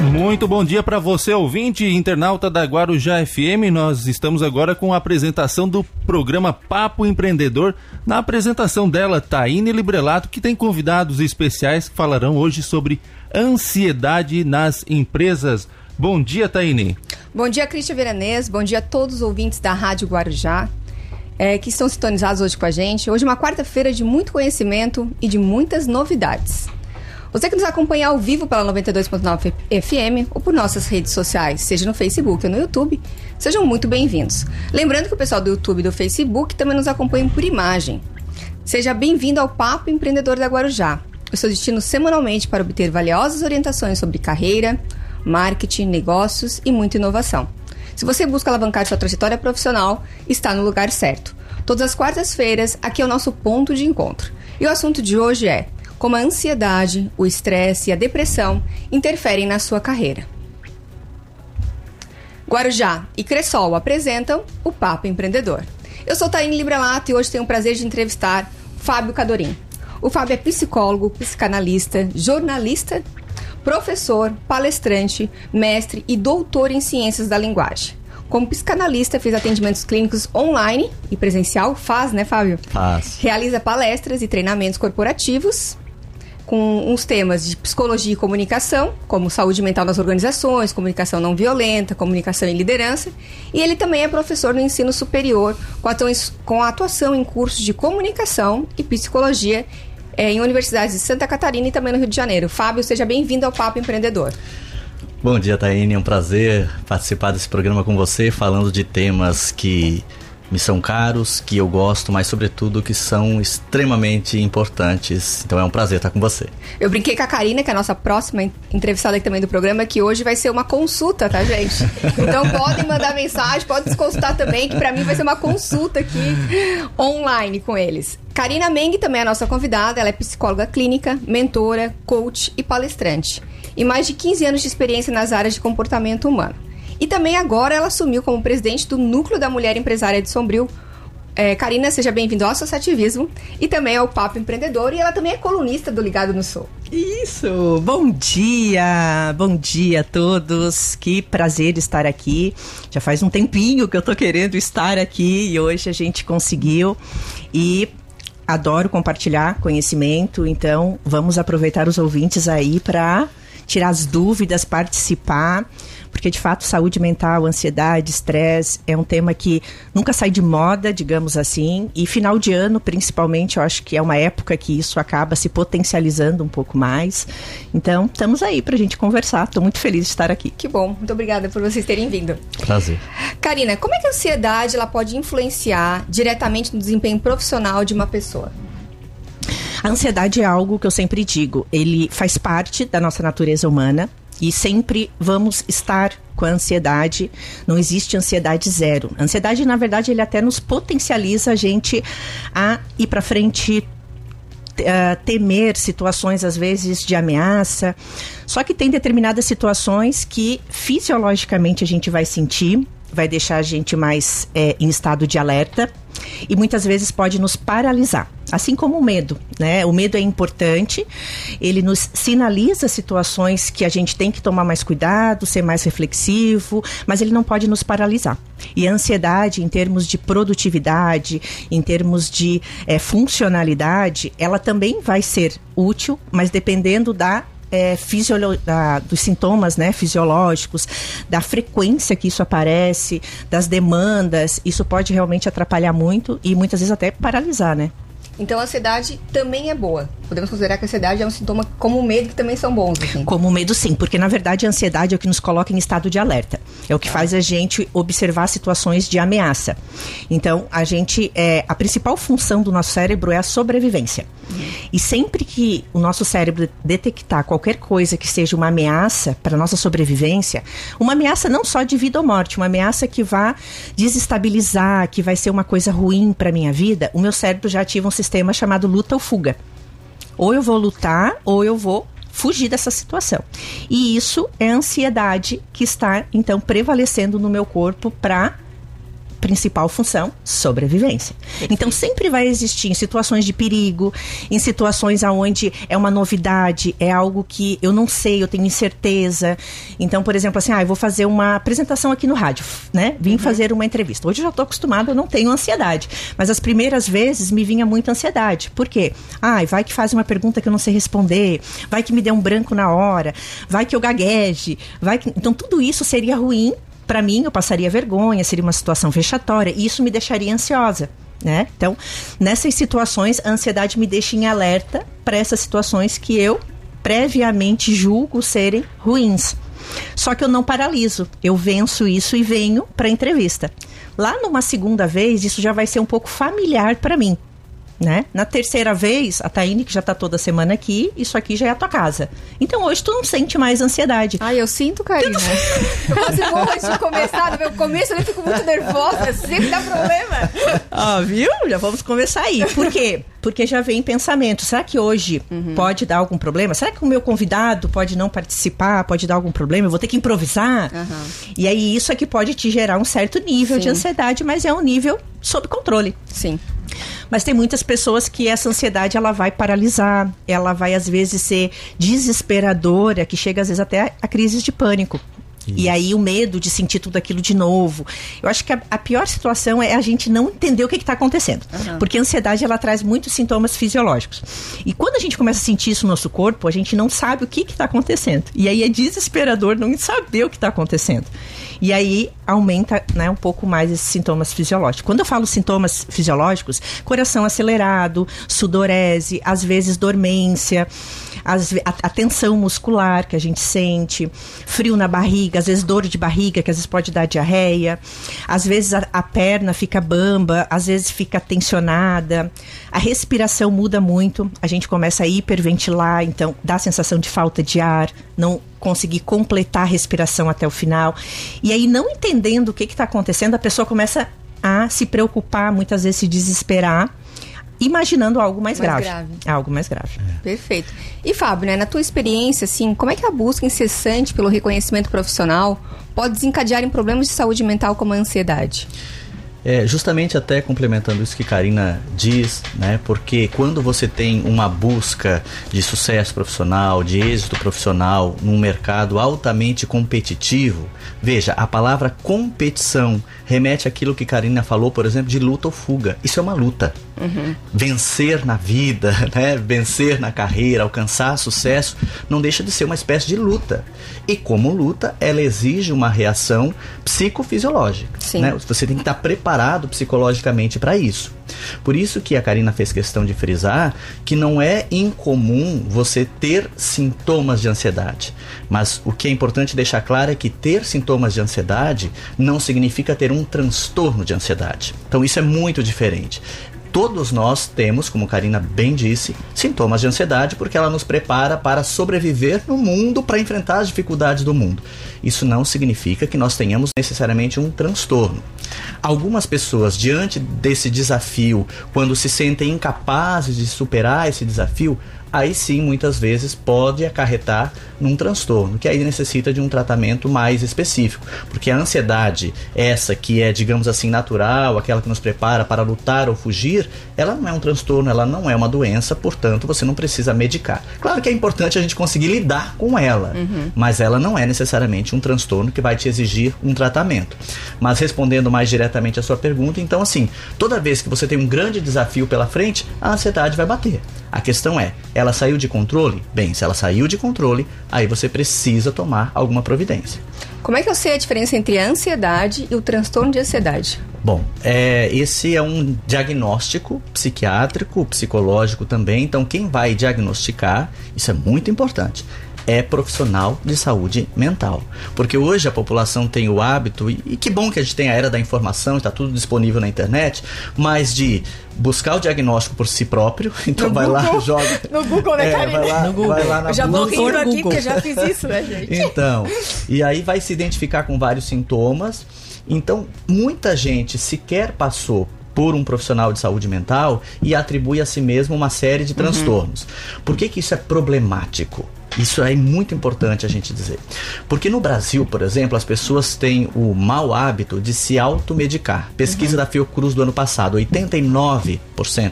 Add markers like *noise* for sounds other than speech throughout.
Muito bom dia para você, ouvinte internauta da Guarujá FM. Nós estamos agora com a apresentação do programa Papo Empreendedor. Na apresentação dela, Taine Librelato, que tem convidados especiais que falarão hoje sobre ansiedade nas empresas. Bom dia, Taine. Bom dia, Cristian Veranês. Bom dia a todos os ouvintes da Rádio Guarujá. É, que estão sintonizados hoje com a gente. Hoje é uma quarta-feira de muito conhecimento e de muitas novidades. Você que nos acompanha ao vivo pela 92.9 FM ou por nossas redes sociais, seja no Facebook ou no YouTube, sejam muito bem-vindos. Lembrando que o pessoal do YouTube e do Facebook também nos acompanha por imagem. Seja bem-vindo ao Papo Empreendedor da Guarujá. O seu destino semanalmente para obter valiosas orientações sobre carreira, marketing, negócios e muita inovação. Se você busca alavancar sua trajetória profissional, está no lugar certo. Todas as quartas-feiras, aqui é o nosso ponto de encontro. E o assunto de hoje é como a ansiedade, o estresse e a depressão interferem na sua carreira. Guarujá e Cressol apresentam o Papo Empreendedor. Eu sou Taine Librelato e hoje tenho o prazer de entrevistar Fábio Cadorim. O Fábio é psicólogo, psicanalista, jornalista, professor, palestrante, mestre e doutor em ciências da linguagem. Como psicanalista, fez atendimentos clínicos online e presencial, faz, né, Fábio? Faz. Realiza palestras e treinamentos corporativos com uns temas de psicologia e comunicação, como saúde mental nas organizações, comunicação não violenta, comunicação e liderança. E ele também é professor no ensino superior, com atuação em cursos de comunicação e psicologia é, em universidades de Santa Catarina e também no Rio de Janeiro. Fábio, seja bem-vindo ao Papo Empreendedor. Bom dia, Taine. É um prazer participar desse programa com você, falando de temas que me são caros, que eu gosto, mas sobretudo que são extremamente importantes. Então é um prazer estar com você. Eu brinquei com a Karina, que é a nossa próxima entrevistada aqui também do programa, que hoje vai ser uma consulta, tá, gente? *laughs* Então podem mandar mensagem, podem se consultar também, que para mim vai ser uma consulta aqui online com eles. Karina Meng também é a nossa convidada, ela é psicóloga clínica, mentora, coach e palestrante. E mais de 15 anos de experiência nas áreas de comportamento humano. E também agora ela assumiu como presidente do Núcleo da Mulher Empresária de Sombrio. É, Karina, seja bem-vindo ao Associativismo e também ao Papo Empreendedor. E ela também é colunista do Ligado no Sul. Isso! Bom dia! Bom dia a todos! Que prazer estar aqui. Já faz um tempinho que eu tô querendo estar aqui e hoje a gente conseguiu. E adoro compartilhar conhecimento, então vamos aproveitar os ouvintes aí para tirar as dúvidas, participar porque de fato saúde mental, ansiedade, estresse é um tema que nunca sai de moda, digamos assim, e final de ano, principalmente, eu acho que é uma época que isso acaba se potencializando um pouco mais. Então, estamos aí para a gente conversar. Estou muito feliz de estar aqui. Que bom, muito obrigada por vocês terem vindo. Prazer. Karina, como é que a ansiedade ela pode influenciar diretamente no desempenho profissional de uma pessoa? A ansiedade é algo que eu sempre digo, ele faz parte da nossa natureza humana. E sempre vamos estar com a ansiedade. Não existe ansiedade zero. A ansiedade, na verdade, ele até nos potencializa a gente a ir para frente, uh, temer situações às vezes de ameaça. Só que tem determinadas situações que fisiologicamente a gente vai sentir, vai deixar a gente mais é, em estado de alerta e muitas vezes pode nos paralisar. Assim como o medo, né? O medo é importante, ele nos sinaliza situações que a gente tem que tomar mais cuidado, ser mais reflexivo, mas ele não pode nos paralisar. E a ansiedade, em termos de produtividade, em termos de é, funcionalidade, ela também vai ser útil, mas dependendo da é, da, dos sintomas né, fisiológicos, da frequência que isso aparece, das demandas, isso pode realmente atrapalhar muito e muitas vezes até paralisar, né? Então a ansiedade também é boa. Podemos considerar que a ansiedade é um sintoma como o medo que também são bons. Assim. Como o medo, sim, porque na verdade a ansiedade é o que nos coloca em estado de alerta. É o que faz a gente observar situações de ameaça. Então a gente é a principal função do nosso cérebro é a sobrevivência. Uhum. E sempre que o nosso cérebro detectar qualquer coisa que seja uma ameaça para nossa sobrevivência, uma ameaça não só de vida ou morte, uma ameaça que vá desestabilizar, que vai ser uma coisa ruim para minha vida, o meu cérebro já ativa um sistema sistema chamado luta ou fuga. Ou eu vou lutar, ou eu vou fugir dessa situação. E isso é a ansiedade que está, então, prevalecendo no meu corpo para principal função? Sobrevivência. Então sempre vai existir em situações de perigo, em situações aonde é uma novidade, é algo que eu não sei, eu tenho incerteza. Então, por exemplo, assim, ah, eu vou fazer uma apresentação aqui no rádio, né? Vim uhum. fazer uma entrevista. Hoje eu já estou acostumada, eu não tenho ansiedade. Mas as primeiras vezes me vinha muita ansiedade. Por quê? Ah, vai que faz uma pergunta que eu não sei responder, vai que me dê um branco na hora, vai que eu gagueje, vai que... Então tudo isso seria ruim para mim, eu passaria vergonha, seria uma situação vexatória, e isso me deixaria ansiosa. Né? Então, nessas situações, a ansiedade me deixa em alerta para essas situações que eu previamente julgo serem ruins. Só que eu não paraliso, eu venço isso e venho para a entrevista. Lá numa segunda vez, isso já vai ser um pouco familiar para mim né? Na terceira vez, a Taine, que já tá toda semana aqui, isso aqui já é a tua casa. Então hoje tu não sente mais ansiedade. Ai, eu sinto, Karina. eu quase morro antes de começar. No meu começo eu fico muito nervosa, sempre dá problema. Ah, viu? Já vamos começar aí. Por quê? Porque já vem pensamento. Será que hoje uhum. pode dar algum problema? Será que o meu convidado pode não participar? Pode dar algum problema? Eu vou ter que improvisar? Uhum. E aí isso aqui pode te gerar um certo nível Sim. de ansiedade, mas é um nível sob controle. Sim. Mas tem muitas pessoas que essa ansiedade ela vai paralisar, ela vai às vezes ser desesperadora, que chega às vezes até a crise de pânico. Isso. E aí o medo de sentir tudo aquilo de novo. Eu acho que a, a pior situação é a gente não entender o que está acontecendo. Uhum. Porque a ansiedade ela traz muitos sintomas fisiológicos. E quando a gente começa a sentir isso no nosso corpo, a gente não sabe o que está acontecendo. E aí é desesperador não saber o que está acontecendo. E aí aumenta né, um pouco mais esses sintomas fisiológicos. Quando eu falo sintomas fisiológicos, coração acelerado, sudorese, às vezes dormência, às, a, a tensão muscular que a gente sente, frio na barriga, às vezes dor de barriga, que às vezes pode dar diarreia, às vezes a, a perna fica bamba, às vezes fica tensionada, a respiração muda muito, a gente começa a hiperventilar, então dá a sensação de falta de ar, não conseguir completar a respiração até o final. E aí, não entendendo o que está acontecendo, a pessoa começa a se preocupar, muitas vezes se desesperar imaginando algo mais, mais grave. grave. Algo mais grave. É. Perfeito. E Fábio, né, na tua experiência, assim, como é que a busca incessante pelo reconhecimento profissional pode desencadear em problemas de saúde mental como a ansiedade? É, justamente até complementando isso que Karina diz, né? Porque quando você tem uma busca de sucesso profissional, de êxito profissional num mercado altamente competitivo, veja, a palavra competição remete àquilo que Karina falou, por exemplo, de luta ou fuga. Isso é uma luta. Uhum. Vencer na vida, *laughs* né? vencer na carreira, alcançar sucesso, não deixa de ser uma espécie de luta. E como luta, ela exige uma reação psicofisiológica. Né? Você tem que estar preparado psicologicamente para isso. Por isso que a Karina fez questão de frisar que não é incomum você ter sintomas de ansiedade. Mas o que é importante deixar claro é que ter sintomas de ansiedade não significa ter um transtorno de ansiedade. Então isso é muito diferente todos nós temos, como Karina bem disse, sintomas de ansiedade porque ela nos prepara para sobreviver no mundo, para enfrentar as dificuldades do mundo. Isso não significa que nós tenhamos necessariamente um transtorno. Algumas pessoas, diante desse desafio, quando se sentem incapazes de superar esse desafio, aí sim muitas vezes pode acarretar num transtorno, que aí necessita de um tratamento mais específico, porque a ansiedade, essa que é, digamos assim, natural, aquela que nos prepara para lutar ou fugir, ela não é um transtorno, ela não é uma doença, portanto você não precisa medicar. Claro que é importante a gente conseguir lidar com ela, uhum. mas ela não é necessariamente um transtorno que vai te exigir um tratamento. Mas respondendo mais diretamente a sua pergunta, então assim, toda vez que você tem um grande desafio pela frente, a ansiedade vai bater. A questão é, ela saiu de controle? Bem, se ela saiu de controle, aí você precisa tomar alguma providência. Como é que eu sei a diferença entre a ansiedade e o transtorno de ansiedade? Bom, é, esse é um diagnóstico psiquiátrico, psicológico também. Então, quem vai diagnosticar, isso é muito importante, é profissional de saúde mental. Porque hoje a população tem o hábito, e, e que bom que a gente tem a era da informação, está tudo disponível na internet, mas de buscar o diagnóstico por si próprio. *laughs* Então no vai Google, lá, joga. *laughs* No Google, né, é, vai lá, no Google. Vai lá na eu já vou rindo aqui porque já fiz isso, né, *laughs* gente? Então, e aí vai se identificar com vários sintomas. Então, muita gente sequer passou por um profissional de saúde mental e atribui a si mesmo uma série de uhum. transtornos. Uhum. Por que, que isso é problemático? Isso é muito importante a gente dizer. Porque no Brasil, por exemplo, as pessoas têm o mau hábito de se automedicar. Pesquisa uhum. da Fiocruz do ano passado, 89%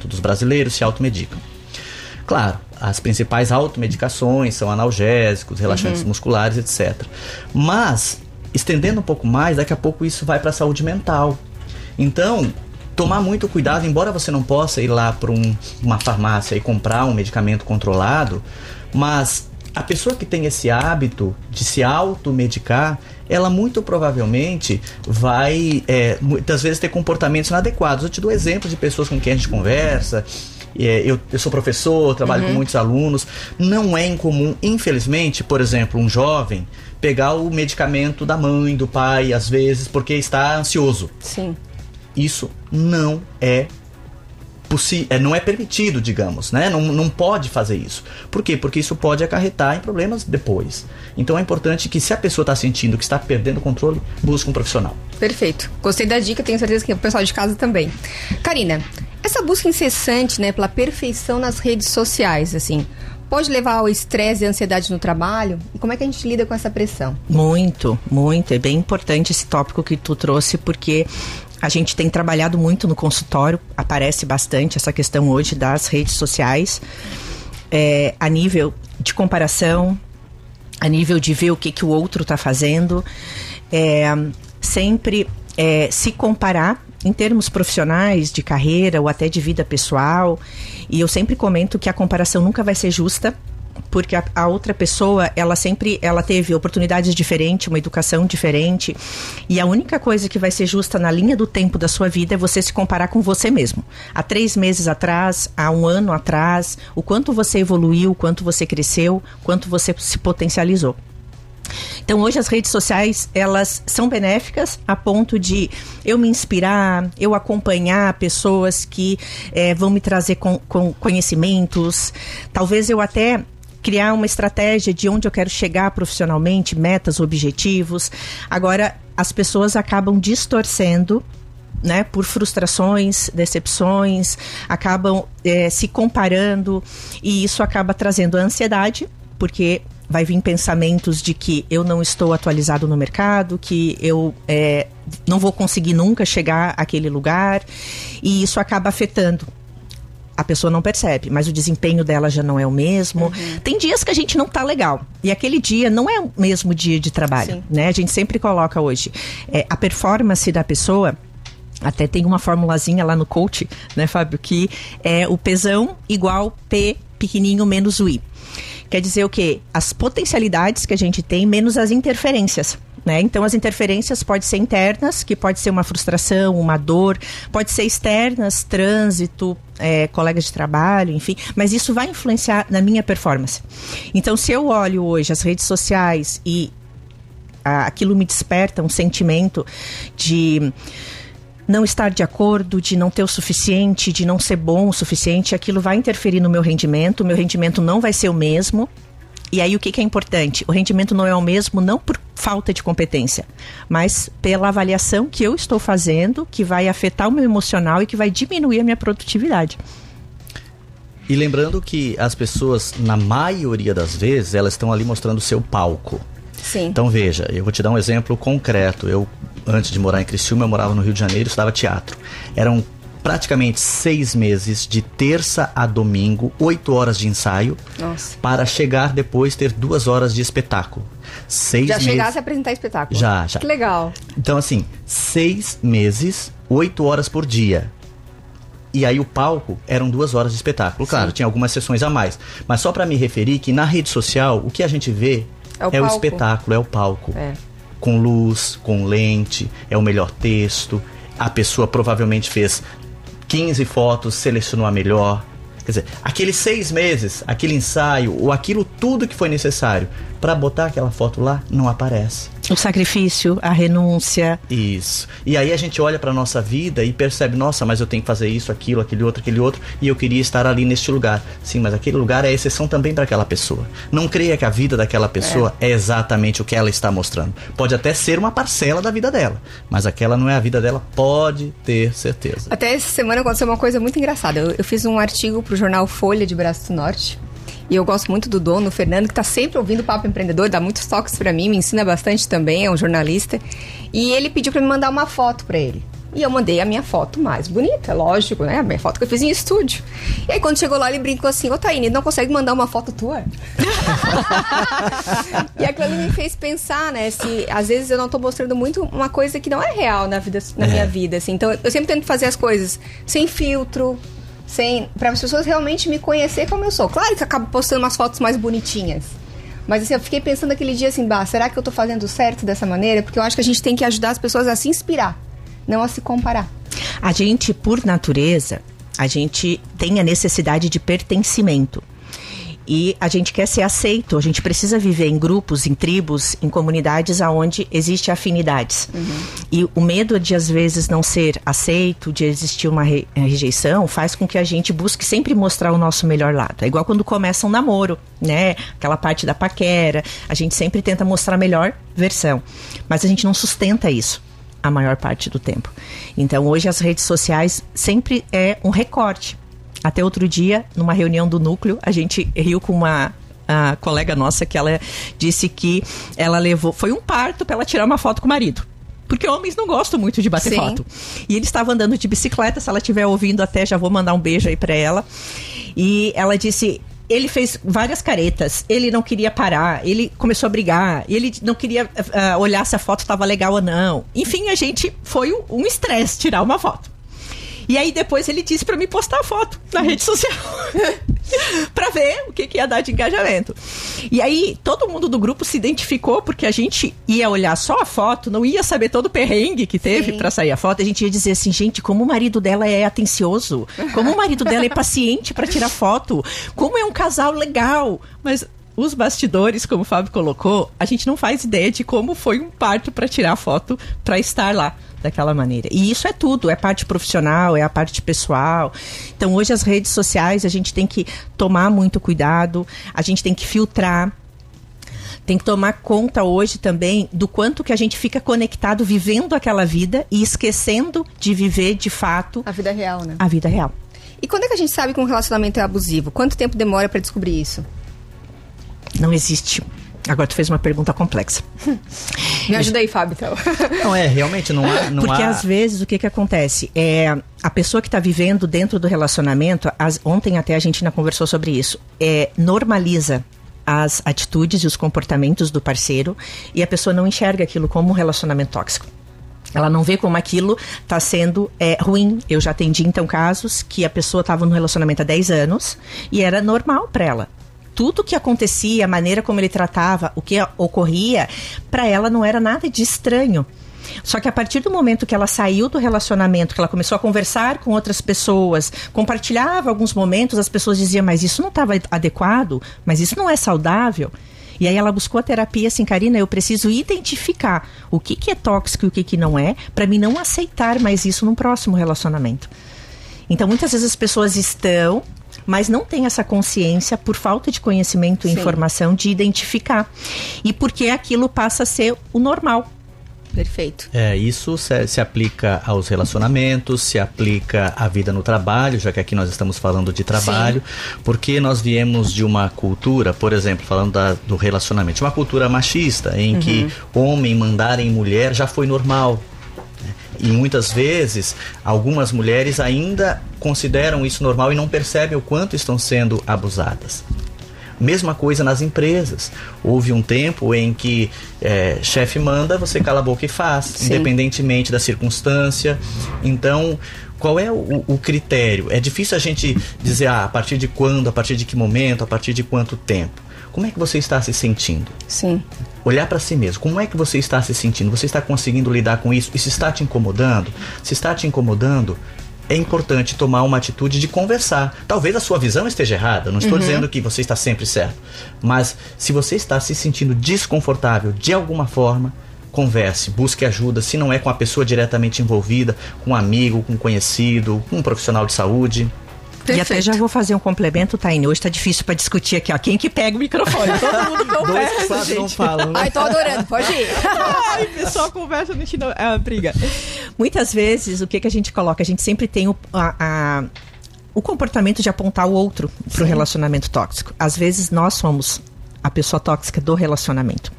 dos brasileiros se automedicam. Claro, as principais automedicações são analgésicos, relaxantes uhum. musculares, etc. Mas, estendendo um pouco mais, daqui a pouco isso vai para a saúde mental. Então, tomar muito cuidado, embora você não possa ir lá para um, uma farmácia e comprar um medicamento controlado, mas a pessoa que tem esse hábito de se automedicar, ela muito provavelmente vai é, muitas vezes ter comportamentos inadequados. Eu te dou exemplos de pessoas com quem a gente conversa. É, eu, eu, sou professor, trabalho uhum. com muitos alunos. Não é incomum, infelizmente, por exemplo, um jovem pegar o medicamento da mãe, do pai, às vezes, porque está ansioso. Sim. Isso não é é, não é permitido, digamos, né? Não, não pode fazer isso. Por quê? Porque isso pode acarretar em problemas depois. Então é importante que se a pessoa está sentindo que está perdendo o controle, busque um profissional. Perfeito. Gostei da dica, tenho certeza que o pessoal de casa também. Karina, essa busca incessante, né, pela perfeição nas redes sociais, assim, pode levar ao estresse e ansiedade no trabalho? E como é que a gente lida com essa pressão? Muito, muito. É bem importante esse tópico que tu trouxe, porque a gente tem trabalhado muito no consultório, aparece bastante essa questão hoje das redes sociais, é, a nível de comparação, a nível de ver o que, que o outro está fazendo, é, sempre é, se comparar em termos profissionais, de carreira ou até de vida pessoal. E eu sempre comento que a comparação nunca vai ser justa, porque a, a, outra pessoa, ela sempre, ela teve oportunidades diferentes, uma educação diferente, e a única coisa que vai ser justa na linha do tempo da sua vida é você se comparar com você mesmo. Há três meses atrás, há um ano atrás, o quanto você evoluiu, o quanto você cresceu, quanto você se potencializou. Então hoje as redes sociais elas são benéficas a ponto de eu me inspirar, eu acompanhar pessoas que é, vão me trazer com, com conhecimentos, talvez eu até criar uma estratégia de onde eu quero chegar profissionalmente, metas, objetivos. Agora, as pessoas acabam distorcendo né, por frustrações, decepções, acabam é, se comparando e isso acaba trazendo ansiedade, porque vai vir pensamentos de que eu não estou atualizado no mercado, que eu é, não vou conseguir nunca chegar àquele lugar e isso acaba afetando a pessoa não percebe, mas o desempenho dela já não é o mesmo. Uhum. Tem dias que a gente não tá legal. E aquele dia não é o mesmo dia de trabalho, Sim. né? A gente sempre coloca hoje é, a performance da pessoa até tem uma formulazinha lá no coach, né, Fábio, que é o pesão igual P pequenininho menos o I. Quer dizer o quê? As potencialidades que a gente tem menos as interferências. Né? Então, as interferências podem ser internas, que pode ser uma frustração, uma dor, pode ser externas, trânsito, é, colegas de trabalho, enfim, mas isso vai influenciar na minha performance. Então, se eu olho hoje as redes sociais e a, aquilo me desperta um sentimento de não estar de acordo, de não ter o suficiente, de não ser bom o suficiente, aquilo vai interferir no meu rendimento, o meu rendimento não vai ser o mesmo. E aí o que, que é importante? O rendimento não é o mesmo não por falta de competência, mas pela avaliação que eu estou fazendo, que vai afetar o meu emocional e que vai diminuir a minha produtividade. E lembrando que as pessoas, na maioria das vezes, elas estão ali mostrando o seu palco. Sim. Então veja, eu vou te dar um exemplo concreto. Eu, antes de morar em Criciúma, eu morava no Rio de Janeiro, estudava teatro. Eram praticamente seis meses, de terça a domingo, oito horas de ensaio, Nossa. para chegar depois ter duas horas de espetáculo. Seis já meses... chegasse a apresentar espetáculo? Já, já. Que legal. Então, assim, seis meses, oito horas por dia. E aí o palco eram duas horas de espetáculo. Claro, Sim. tinha algumas sessões a mais. Mas só para me referir que na rede social, o que a gente vê é o, é o espetáculo, é o palco. É. Com luz, com lente, é o melhor texto. A pessoa provavelmente fez 15 fotos, selecionou a melhor. Quer dizer, aqueles seis meses, aquele ensaio, ou aquilo tudo que foi necessário para botar aquela foto lá, não aparece. O sacrifício, a renúncia. Isso. E aí a gente olha para nossa vida e percebe, nossa, mas eu tenho que fazer isso, aquilo, aquele outro, aquele outro, e eu queria estar ali neste lugar. Sim, mas aquele lugar é exceção também para aquela pessoa. Não creia que a vida daquela pessoa é. é. exatamente o que ela está mostrando. Pode até ser uma parcela da vida dela, mas aquela não é a vida dela, pode ter certeza. Até essa semana aconteceu uma coisa muito engraçada. Eu, eu fiz um artigo para o jornal Folha de Braço do Norte E eu gosto muito do dono, o Fernando, que está sempre ouvindo o Papo Empreendedor, dá muitos toques para mim, me ensina bastante também, é um jornalista. E ele pediu para me mandar uma foto para ele. E eu mandei a minha foto mais bonita, lógico, né? A minha foto que eu fiz em estúdio. E aí, quando chegou lá, ele brincou assim: Ô, Taine, não consegue mandar uma foto tua? *laughs* e aquilo me fez pensar, né? Se às vezes eu não tô mostrando muito uma coisa que não é real na, vida, na é. minha vida, assim. Então, eu sempre tento fazer as coisas sem filtro, sem para as pessoas realmente me conhecer como eu sou. Claro que eu acabo postando umas fotos mais bonitinhas. Mas assim, eu fiquei pensando aquele dia assim, bah, será que eu tô fazendo certo dessa maneira? Porque eu acho que a gente tem que ajudar as pessoas a se inspirar não a se comparar. A gente, por natureza, a gente tem a necessidade de pertencimento. E a gente quer ser aceito, a gente precisa viver em grupos, em tribos, em comunidades onde existe afinidades. Uhum. E o medo de, às vezes, não ser aceito, de existir uma eh, rejeição, faz com que a gente busque sempre mostrar o nosso melhor lado. É igual quando começa um namoro, né? Aquela parte da paquera, a gente sempre tenta mostrar a melhor versão. Mas a gente não sustenta isso a maior parte do tempo. Então, hoje as redes sociais sempre é um recorte. Até outro dia, numa reunião do núcleo, a gente riu com uma a colega nossa que ela disse que ela levou, foi um parto para ela tirar uma foto com o marido. Porque homens não gostam muito de bater Sim. foto. E ele estava andando de bicicleta, se ela estiver ouvindo até já vou mandar um beijo aí para ela. E ela disse: ele fez várias caretas, ele não queria parar, ele começou a brigar, ele não queria uh, olhar se a foto estava legal ou não. Enfim, a gente foi um estresse tirar uma foto. E aí depois ele disse para me postar a foto na rede social. *laughs* para ver o que, que ia dar de engajamento. E aí todo mundo do grupo se identificou porque a gente ia olhar só a foto, não ia saber todo o perrengue que teve para sair a foto. A gente ia dizer assim, gente, como o marido dela é atencioso, como o marido dela é paciente para tirar foto, como é um casal legal. Mas os bastidores, como o Fábio colocou, a gente não faz ideia de como foi um parto para tirar a foto para estar lá daquela maneira. E isso é tudo, é parte profissional, é a parte pessoal. Então, hoje as redes sociais a gente tem que tomar muito cuidado, a gente tem que filtrar tem que tomar conta hoje também do quanto que a gente fica conectado vivendo aquela vida e esquecendo de viver de fato a vida real, né? A vida real. E quando é que a gente sabe que um relacionamento é abusivo? Quanto tempo demora para descobrir isso? Não existe Agora tu fez uma pergunta complexa. Me ajuda aí, Fábio, então. *laughs* Não, é, realmente não há... Não Porque há... às vezes o que que acontece? É, a pessoa que está vivendo dentro do relacionamento, as, ontem até a gente ainda conversou sobre isso, é, normaliza as atitudes e os comportamentos do parceiro e a pessoa não enxerga aquilo como um relacionamento tóxico. Ela não vê como aquilo está sendo é, ruim. Eu já atendi, então, casos que a pessoa estava no relacionamento há 10 anos e era normal para ela tudo que acontecia, a maneira como ele tratava, o que ocorria, para ela não era nada de estranho. Só que a partir do momento que ela saiu do relacionamento, que ela começou a conversar com outras pessoas, compartilhava alguns momentos, as pessoas diziam, mas isso não estava adequado, mas isso não é saudável. E aí ela buscou a terapia assim, Karina, eu preciso identificar o que, que é tóxico e o que, que não é, para mim não aceitar mais isso num próximo relacionamento. Então muitas vezes as pessoas estão mas não tem essa consciência por falta de conhecimento e Sim. informação de identificar. E porque aquilo passa a ser o normal. Perfeito. É, isso se, se, aplica aos relacionamentos, se aplica à vida no trabalho, já que aqui nós estamos falando de trabalho, Sim. porque nós viemos de uma cultura, por exemplo, falando da, do relacionamento, uma cultura machista, em uhum. que homem mandar em mulher já foi normal. E muitas vezes, algumas mulheres ainda consideram isso normal e não percebem o quanto estão sendo abusadas. Mesma coisa nas empresas. Houve um tempo em que é, chefe manda, você cala a boca e faz, Sim. independentemente da circunstância. Então, qual é o, o, critério? É difícil a gente dizer ah, a partir de quando, a partir de que momento, a partir de quanto tempo. Como é que você está se sentindo? Sim. Olhar para si mesmo. Como é que você está se sentindo? Você está conseguindo lidar com isso? Isso está te incomodando? Se está te incomodando, é importante tomar uma atitude de conversar. Talvez a sua visão esteja errada, não estou uhum. dizendo que você está sempre certo. Mas se você está se sentindo desconfortável de alguma forma, converse, busque ajuda, se não é com a pessoa diretamente envolvida, com um amigo, com um conhecido, com um profissional de saúde. Perfeito. E até já vou fazer um complemento, Taine. Hoje tá difícil para discutir aqui, ó. Quem que pega o microfone? *laughs* Todo mundo conversa, Dois gente. não falam. Né? Ai, tô adorando, pode ir. *laughs* Ai, pessoal conversa, a gente não... É uma briga. Muitas vezes, o que que a gente coloca? A gente sempre tem o, a, a o comportamento de apontar o outro para o relacionamento tóxico. Às vezes nós somos a pessoa tóxica do relacionamento.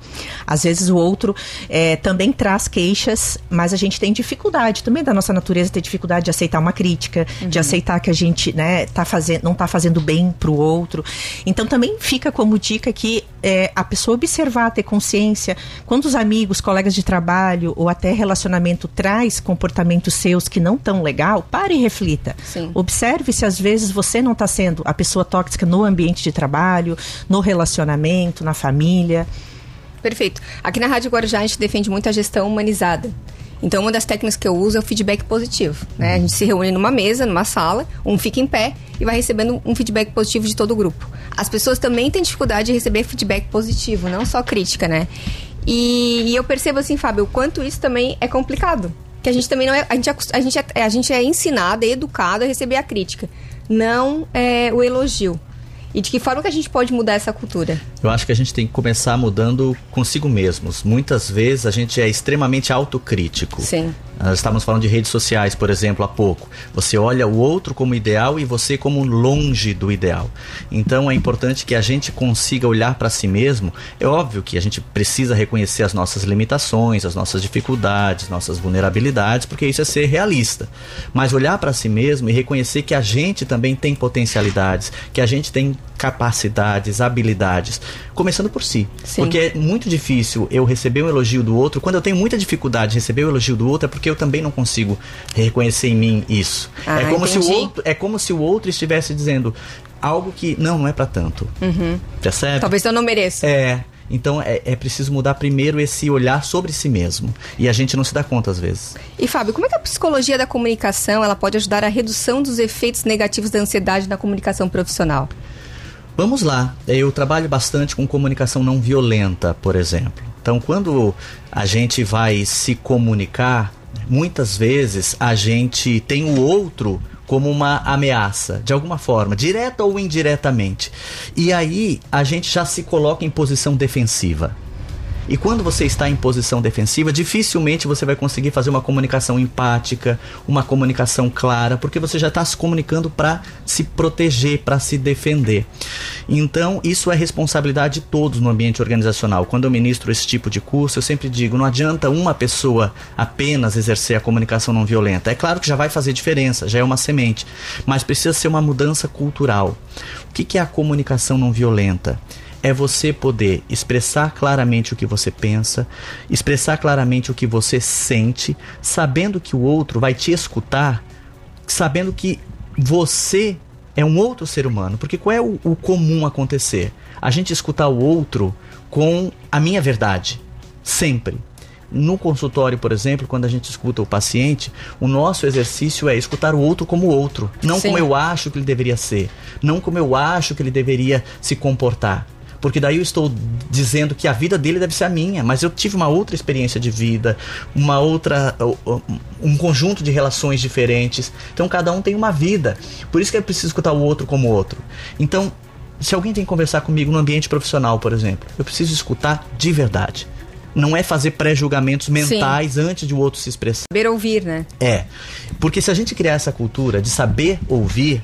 Às vezes o outro é, também traz queixas, mas a gente tem dificuldade também da nossa natureza ter dificuldade de aceitar uma crítica, uhum. de aceitar que a gente né, tá fazendo, não está fazendo bem para o outro. Então também fica como dica que é, a pessoa observar, ter consciência, quando os amigos, colegas de trabalho ou até relacionamento traz comportamentos seus que não tão legal, pare e reflita. Sim. Observe se às vezes você não está sendo a pessoa tóxica no ambiente de trabalho, no relacionamento, na família. Perfeito. Aqui na Rádio Guarujá a gente defende muito a gestão humanizada. Então, uma das técnicas que eu uso é o feedback positivo. Né? A gente se reúne numa mesa, numa sala, um fica em pé e vai recebendo um feedback positivo de todo o grupo. As pessoas também têm dificuldade de receber feedback positivo, não só crítica, né? E, e eu percebo assim, Fábio, o quanto isso também é complicado. Que a gente também não é. A gente, é, a gente é, a gente é ensinado, é educado a receber a crítica, não é, o elogio. E de que forma que a gente pode mudar essa cultura? Eu acho que a gente tem que começar mudando consigo mesmos. Muitas vezes a gente é extremamente autocrítico. Sim. Nós estávamos falando de redes sociais, por exemplo, há pouco. Você olha o outro como ideal e você como longe do ideal. Então é importante que a gente consiga olhar para si mesmo. É óbvio que a gente precisa reconhecer as nossas limitações, as nossas dificuldades, nossas vulnerabilidades, porque isso é ser realista. Mas olhar para si mesmo e reconhecer que a gente também tem potencialidades, que a gente tem capacidades, habilidades, começando por si. Sim. Porque é muito difícil eu receber um elogio do outro. Quando eu tenho muita dificuldade de receber o um elogio do outro, é porque eu também não consigo reconhecer em mim isso. Ah, é como entendi. se o outro, é como se o outro estivesse dizendo algo que não, não é para tanto. Uhum. Percebe? Talvez eu não mereça. É. Então é, é, preciso mudar primeiro esse olhar sobre si mesmo. E a gente não se dá conta às vezes. E Fábio, como é que a psicologia da comunicação ela pode ajudar a redução dos efeitos negativos da ansiedade na comunicação profissional? Vamos lá. Eu trabalho bastante com comunicação não violenta, por exemplo. Então, quando a gente vai se comunicar, muitas vezes a gente tem o outro como uma ameaça, de alguma forma, direta ou indiretamente. E aí a gente já se coloca em posição defensiva. E quando você está em posição defensiva, dificilmente você vai conseguir fazer uma comunicação empática, uma comunicação clara, porque você já está se comunicando para se proteger, para se defender. Então, isso é responsabilidade de todos no ambiente organizacional. Quando eu ministro esse tipo de curso, eu sempre digo: não adianta uma pessoa apenas exercer a comunicação não violenta. É claro que já vai fazer diferença, já é uma semente, mas precisa ser uma mudança cultural. O que é a comunicação não violenta? É você poder expressar claramente o que você pensa, expressar claramente o que você sente, sabendo que o outro vai te escutar, sabendo que você é um outro ser humano. Porque qual é o, o comum acontecer? A gente escutar o outro com a minha verdade, sempre. No consultório, por exemplo, quando a gente escuta o paciente, o nosso exercício é escutar o outro como outro, não Sim. como eu acho que ele deveria ser, não como eu acho que ele deveria se comportar porque daí eu estou dizendo que a vida dele deve ser a minha, mas eu tive uma outra experiência de vida, uma outra um conjunto de relações diferentes. Então cada um tem uma vida. Por isso que é preciso escutar o outro como outro. Então, se alguém tem que conversar comigo no ambiente profissional, por exemplo, eu preciso escutar de verdade. Não é fazer pré-julgamentos mentais Sim. antes de o outro se expressar. Saber ouvir, né? É. Porque se a gente criar essa cultura de saber ouvir,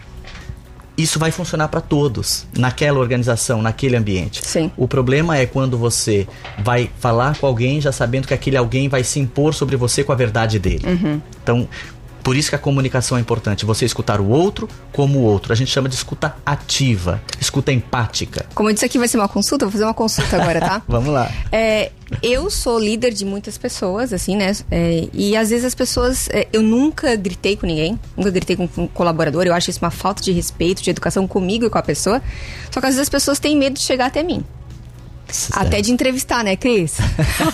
isso vai funcionar para todos naquela organização, naquele ambiente. Sim. O problema é quando você vai falar com alguém já sabendo que aquele alguém vai se impor sobre você com a verdade dele. Uhum. Então, por isso que a comunicação é importante. Você escutar o outro como o outro. A gente chama de escuta ativa, escuta empática. Como eu disse aqui, vai ser uma consulta, vou fazer uma consulta agora, tá? *laughs* Vamos lá. É, eu sou líder de muitas pessoas, assim, né? É, e às vezes as pessoas. É, eu nunca gritei com ninguém, nunca gritei com um colaborador. Eu acho isso uma falta de respeito, de educação comigo e com a pessoa. Só que às vezes as pessoas têm medo de chegar até mim. Até de entrevistar, né, Cris?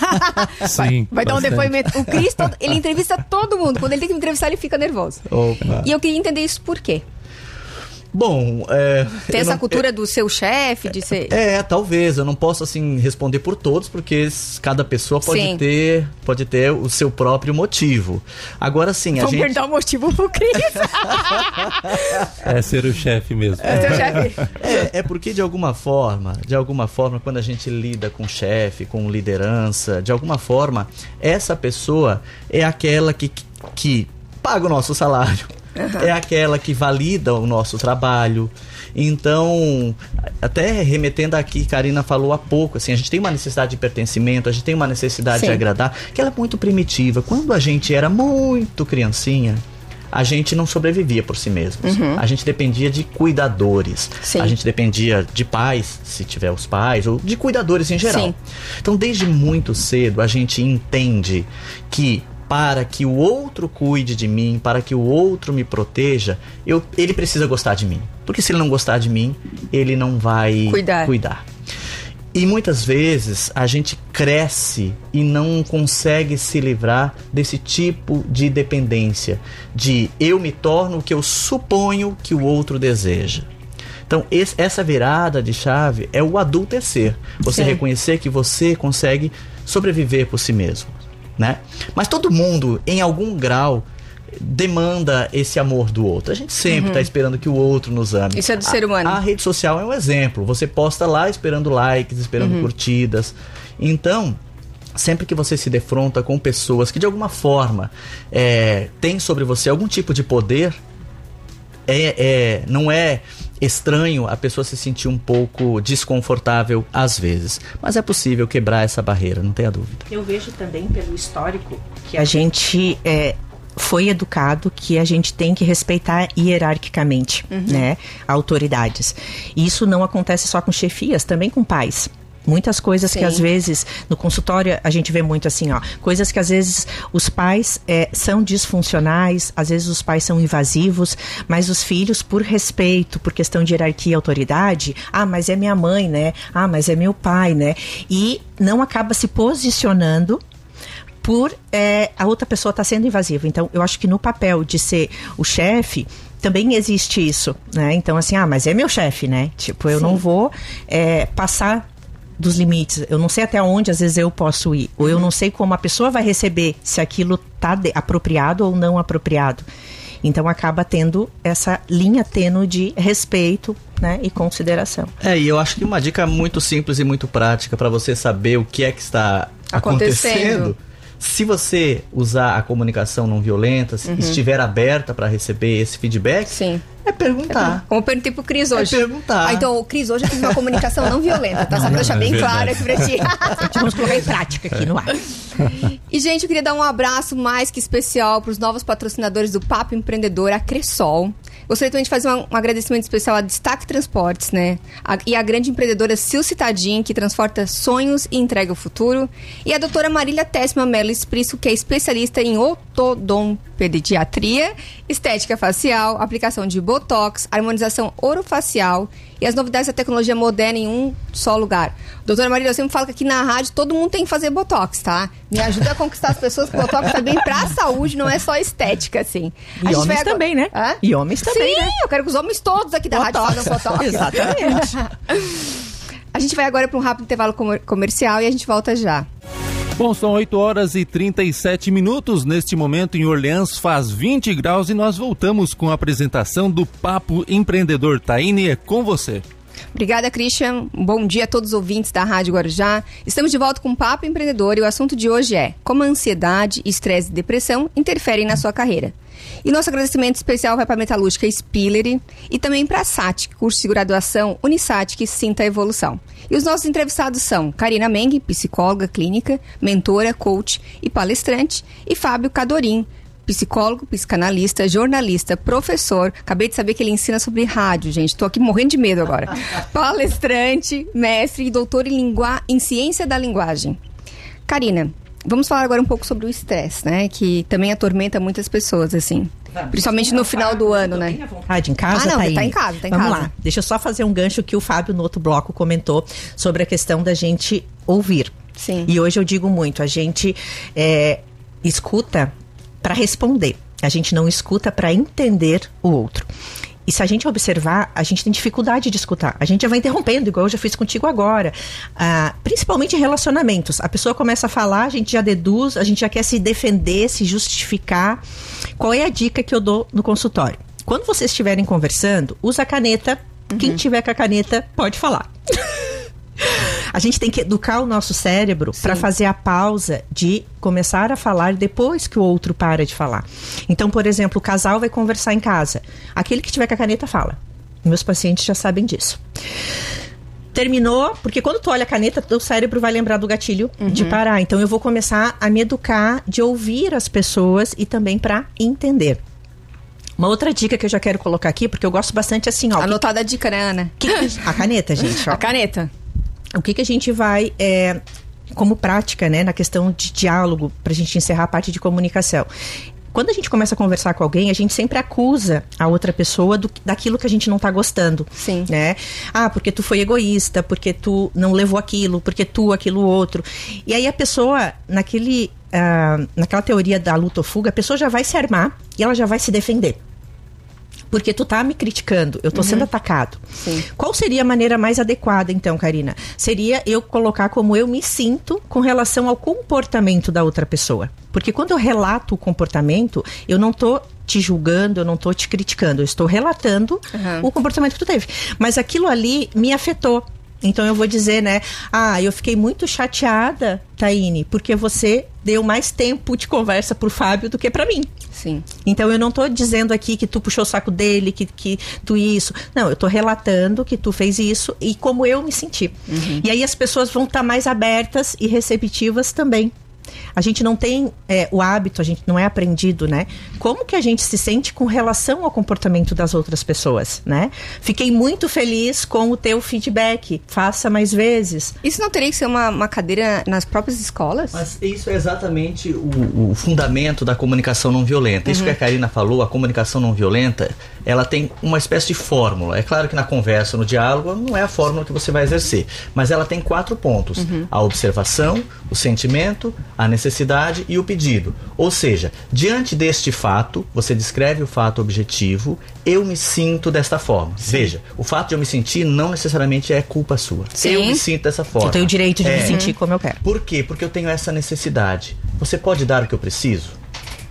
*laughs* Sim. Vai, *laughs* vai dar um depoimento. O Cris, ele entrevista todo mundo. Quando ele tem que entrevistar, ele fica nervoso. Opa. E eu queria entender isso por quê. Bom, é, tem essa não, cultura é, do seu chefe de ser. É, talvez. Eu não posso assim responder por todos, porque cada pessoa pode sim. ter pode ter o seu próprio motivo. Agora sim, a Vamos gente. Vamos o motivo pro Cris. *laughs* é ser o chefe mesmo. É, é, chefe. É, é porque de alguma forma, de alguma forma, quando a gente lida com chefe, com liderança, de alguma forma, essa pessoa é aquela que, que paga o nosso salário Uhum. É aquela que valida o nosso trabalho. Então, até remetendo aqui, Karina falou há pouco, assim, a gente tem uma necessidade de pertencimento, a gente tem uma necessidade Sim. de agradar, que ela é muito primitiva. Quando a gente era muito criancinha, a gente não sobrevivia por si mesmo. Uhum. A gente dependia de cuidadores. Sim. A gente dependia de pais, se tiver os pais, ou de cuidadores em geral. Sim. Então, desde muito cedo, a gente entende que para que o outro cuide de mim, para que o outro me proteja, eu, ele precisa gostar de mim. Porque se ele não gostar de mim, ele não vai cuidar. cuidar. E muitas vezes a gente cresce e não consegue se livrar desse tipo de dependência, de eu me torno o que eu suponho que o outro deseja. Então, esse, essa virada de chave é o adultecer. Você Sim. reconhecer que você consegue sobreviver por si mesmo. Né? Mas todo mundo, em algum grau, demanda esse amor do outro. A gente sempre está uhum. esperando que o outro nos ame. Isso é do a, ser humano. A rede social é um exemplo. Você posta lá esperando likes, esperando uhum. curtidas. Então, sempre que você se defronta com pessoas que de alguma forma é, têm sobre você algum tipo de poder, é, é, não é estranho a pessoa se sentir um pouco desconfortável às vezes. Mas é possível quebrar essa barreira, não tenha dúvida. Eu vejo também pelo histórico que a gente é, foi educado que a gente tem que respeitar hierarquicamente, uhum. né, autoridades. E isso não acontece só com chefias, também com pais. Muitas coisas Sim. que às vezes no consultório a gente vê muito assim, ó, coisas que às vezes os pais é, são disfuncionais, às vezes os pais são invasivos, mas os filhos, por respeito, por questão de hierarquia e autoridade, ah, mas é minha mãe, né? Ah, mas é meu pai, né? E não acaba se posicionando por é, a outra pessoa estar tá sendo invasiva. Então, eu acho que no papel de ser o chefe, também existe isso, né? Então, assim, ah, mas é meu chefe, né? Tipo, eu Sim. não vou é, passar dos limites. Eu não sei até onde, às vezes, eu posso ir. Ou eu não sei como a pessoa vai receber, se aquilo está apropriado ou não apropriado. Então acaba tendo essa linha tênue de respeito né, e consideração. É, e eu acho que uma dica muito simples e muito prática para você saber o que é que está acontecendo, acontecendo se você usar a comunicação não violenta, uhum. estiver aberta para receber esse feedback, Sim. é perguntar. É, como eu perguntei pro Cris hoje. É perguntar. Ah, então o Cris hoje fez uma comunicação não violenta, tá? Só pra deixar é bem claro aqui pra ti. *laughs* Vamos colocar em prática aqui no ar. E, gente, eu queria dar um abraço mais que especial para os novos patrocinadores do Papo Empreendedor, a Cressol. Gostaria também de fazer um, um agradecimento especial à Destaque Transportes, né? A, e à grande empreendedora Sil Citadin, que transporta sonhos e entrega o futuro. E a doutora Marília Tessima Mello Esprisso, que é especialista em odontopediatria, estética facial, aplicação de botox, harmonização orofacial e as novidades da tecnologia moderna em um só lugar. Doutora Marília, eu sempre falo que aqui na rádio todo mundo tem que fazer botox, tá? Me ajuda a conquistar as pessoas, que botox bem pra saúde, não é só estética, assim. A e homens agora... também, né? Hã? E homens também, Sim, né? eu quero que os homens todos aqui da botox. rádio façam botox. *laughs* Exatamente. *laughs* a gente vai agora para um rápido intervalo comercial e a gente volta já. Bom, são 8 horas e 37 minutos. Neste momento, em Orleans, faz 20 graus e nós voltamos com a apresentação do Papo Empreendedor. Taine, é com você. Obrigada, Christian. Bom dia a todos os ouvintes da Rádio Guarujá. Estamos de volta com o Papo Empreendedor e o assunto de hoje é como a ansiedade, estresse e depressão interferem na sua carreira. E nosso agradecimento especial vai para a Metalúrgica Spillery e também para a SATIC, curso de graduação Unisat, que sinta a evolução. E os nossos entrevistados são Karina Meng, psicóloga clínica, mentora, coach e palestrante, e Fábio Cadorim, psicólogo, psicanalista, jornalista, professor. Acabei de saber que ele ensina sobre rádio, gente. Estou aqui morrendo de medo agora. *laughs* Palestrante, mestre e doutor em, lingua... em ciência da linguagem. Karina, vamos falar agora um pouco sobre o estresse, né? Que também atormenta muitas pessoas, assim. Vamos. Principalmente no final do ano, né? Vontade em casa, ah, não, tá, tá em casa, tá em Vamos casa. lá. Deixa eu só fazer um gancho que o Fábio no outro bloco comentou sobre a questão da gente ouvir. Sim. E hoje eu digo muito, a gente é, escuta para responder. A gente não escuta para entender o outro. E se a gente observar, a gente tem dificuldade de escutar. A gente já vai interrompendo, igual eu já fiz contigo agora. Ah, principalmente em relacionamentos. A pessoa começa a falar, a gente já deduz, a gente já quer se defender, se justificar. Qual é a dica que eu dou no consultório? Quando vocês estiverem conversando, usa a caneta. Uhum. Quem tiver com a caneta pode falar. *laughs* A gente tem que educar o nosso cérebro para fazer a pausa de começar a falar depois que o outro para de falar. Então, por exemplo, o casal vai conversar em casa. Aquele que tiver com a caneta fala. Meus pacientes já sabem disso terminou, porque quando tu olha a caneta, o cérebro vai lembrar do gatilho uhum. de parar. Então eu vou começar a me educar de ouvir as pessoas e também para entender. Uma outra dica que eu já quero colocar aqui, porque eu gosto bastante assim, ó. Anotada a dica, né, Ana? Que, a caneta, gente. Ó. A caneta. O que, que a gente vai. É, como prática, né, na questão de diálogo, para a gente encerrar a parte de comunicação. Quando a gente começa a conversar com alguém, a gente sempre acusa a outra pessoa do, daquilo que a gente não tá gostando. Sim. Né? Ah, porque tu foi egoísta, porque tu não levou aquilo, porque tu aquilo outro. E aí a pessoa, naquele, uh, naquela teoria da luta ou fuga, a pessoa já vai se armar e ela já vai se defender porque tu tá me criticando, eu tô uhum. sendo atacado. Sim. Qual seria a maneira mais adequada, então, Karina? Seria eu colocar como eu me sinto com relação ao comportamento da outra pessoa. Porque quando eu relato o comportamento, eu não tô te julgando, eu não tô te criticando, eu estou relatando uhum. o comportamento que tu teve. Mas aquilo ali me afetou. Então eu vou dizer, né? Ah, eu fiquei muito chateada, Taine, porque você deu mais tempo de conversa pro Fábio do que para mim. Sim. Então eu não tô dizendo aqui que tu puxou o saco dele, que, que tu isso. Não, eu tô relatando que tu fez isso e como eu me senti. Uhum. E aí as pessoas vão estar tá mais abertas e receptivas também a gente não tem é, o hábito, a gente não é aprendido, né? Como que a gente se sente com relação ao comportamento das outras pessoas, né? Fiquei muito feliz com o teu feedback. Faça mais vezes. Isso não teria que ser uma, uma cadeira nas próprias escolas? Mas isso é exatamente o, o fundamento da comunicação não violenta. Isso uhum. que a Karina falou, a comunicação não violenta, ela tem uma espécie de fórmula. É claro que na conversa, no diálogo, não é a fórmula que você vai exercer, mas ela tem quatro pontos: uhum. a observação, o sentimento, a necessidade e o pedido. Ou seja, diante deste fato, você descreve o fato objetivo, eu me sinto desta forma. Sim. Veja, o fato de eu me sentir não necessariamente é culpa sua. Sim. Eu me sinto dessa forma. Eu tenho o direito de é. me sentir como eu quero. Por quê? Porque eu tenho essa necessidade. Você pode dar o que eu preciso?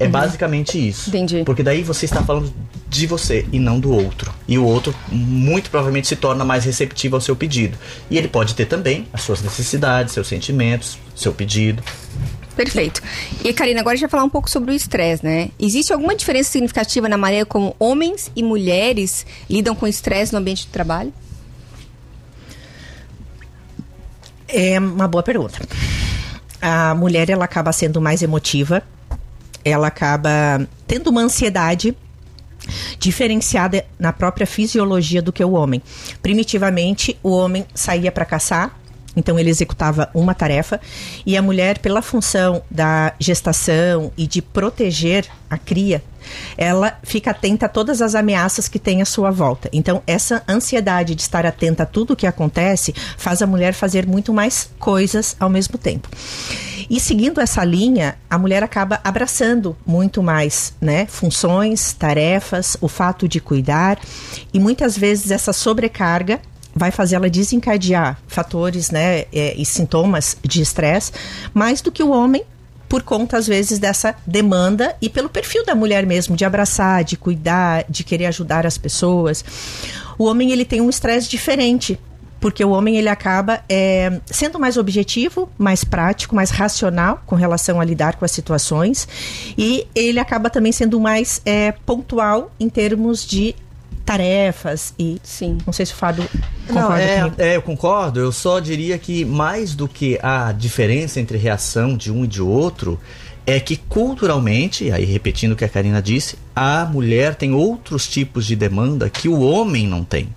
É uhum. basicamente isso. Entendi. Porque daí você está falando de você e não do outro. E o outro muito provavelmente se torna mais receptivo ao seu pedido. E ele pode ter também as suas necessidades, seus sentimentos, seu pedido. Perfeito. E Karina, agora a gente vai falar um pouco sobre o estresse, né? Existe alguma diferença significativa na maneira como homens e mulheres lidam com estresse no ambiente de trabalho? É uma boa pergunta. A mulher ela acaba sendo mais emotiva, ela acaba tendo uma ansiedade diferenciada na própria fisiologia do que o homem. Primitivamente, o homem saía para caçar, então ele executava uma tarefa e a mulher, pela função da gestação e de proteger a cria, ela fica atenta a todas as ameaças que tem à sua volta. Então, essa ansiedade de estar atenta a tudo o que acontece faz a mulher fazer muito mais coisas ao mesmo tempo. E seguindo essa linha, a mulher acaba abraçando muito mais, né, funções, tarefas, o fato de cuidar, e muitas vezes essa sobrecarga vai fazer ela desencadear fatores né, é, e sintomas de estresse mais do que o homem por conta às vezes dessa demanda e pelo perfil da mulher mesmo de abraçar, de cuidar, de querer ajudar as pessoas. O homem ele tem um estresse diferente porque o homem ele acaba é, sendo mais objetivo, mais prático, mais racional com relação a lidar com as situações. E ele acaba também sendo mais é, pontual em termos de tarefas e sim. não sei se o Fábio concorda não, é, é, eu concordo. Eu só diria que mais do que a diferença entre reação de um e de outro é que culturalmente, aí repetindo o que a Karina disse, a mulher tem outros tipos de demanda que o homem não tem.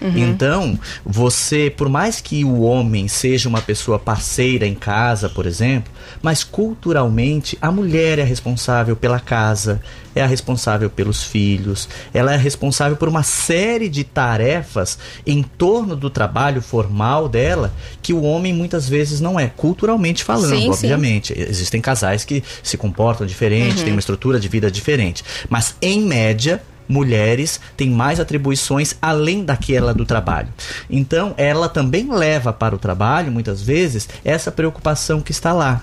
Uhum. Então, você, por mais que o homem seja uma pessoa parceira em casa, por exemplo, mas culturalmente a mulher é responsável pela casa, é a responsável pelos filhos, ela é responsável por uma série de tarefas em torno do trabalho formal dela que o homem muitas vezes não é, culturalmente falando, sim, obviamente. Sim. Existem casais que se comportam diferente, uhum. têm uma estrutura de vida diferente, mas em média mulheres têm mais atribuições além daquela do trabalho. Então, ela também leva para o trabalho, muitas vezes, essa preocupação que está lá.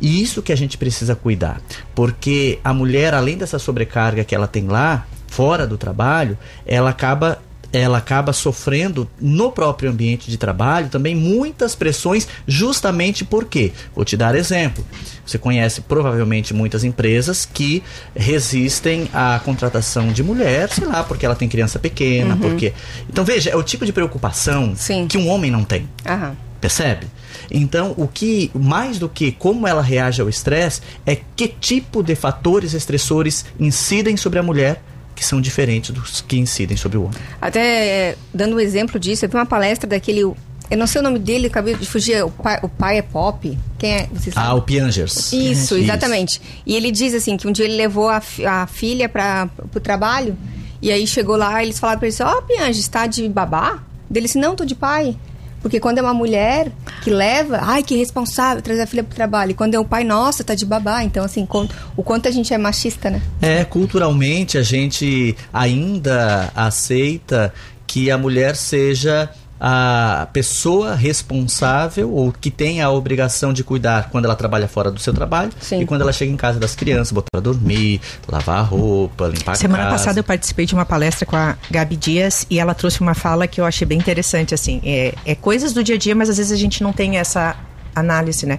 E isso que a gente precisa cuidar, porque a mulher, além dessa sobrecarga que ela tem lá, fora do trabalho, ela acaba ela acaba sofrendo no próprio ambiente de trabalho também muitas pressões, justamente porque, vou te dar exemplo. Você conhece provavelmente muitas empresas que resistem à contratação de mulher, sei lá, porque ela tem criança pequena, uhum. porque. Então veja, é o tipo de preocupação Sim. que um homem não tem. Aham. Percebe? Então, o que mais do que como ela reage ao estresse é que tipo de fatores estressores incidem sobre a mulher que são diferentes dos que incidem sobre o homem. Até é, dando um exemplo disso, eu vi uma palestra daquele. Eu não sei o nome dele, acabei de fugir. O pai, o pai é pop. Quem é? Ah, o Piangers. Isso, exatamente. Isso. E ele diz assim que um dia ele levou a, a filha para o trabalho. E aí chegou lá e eles falaram para ele: Ó, oh, Piangers, está de babá? Dele disse: Não, tô de pai. Porque quando é uma mulher que leva, ai, que responsável, trazer a filha pro trabalho. E quando é um pai, nossa, tá de babá. Então, assim, o quanto a gente é machista, né? É, culturalmente a gente ainda aceita que a mulher seja a pessoa responsável ou que tem a obrigação de cuidar quando ela trabalha fora do seu trabalho Sim. e quando ela chega em casa das crianças, botar pra dormir, lavar a roupa, limpar Semana a casa. passada eu participei de uma palestra com a Gabi Dias e ela trouxe uma fala que eu achei bem interessante, assim, é, é coisas do dia a dia, mas às vezes a gente não tem essa análise, né?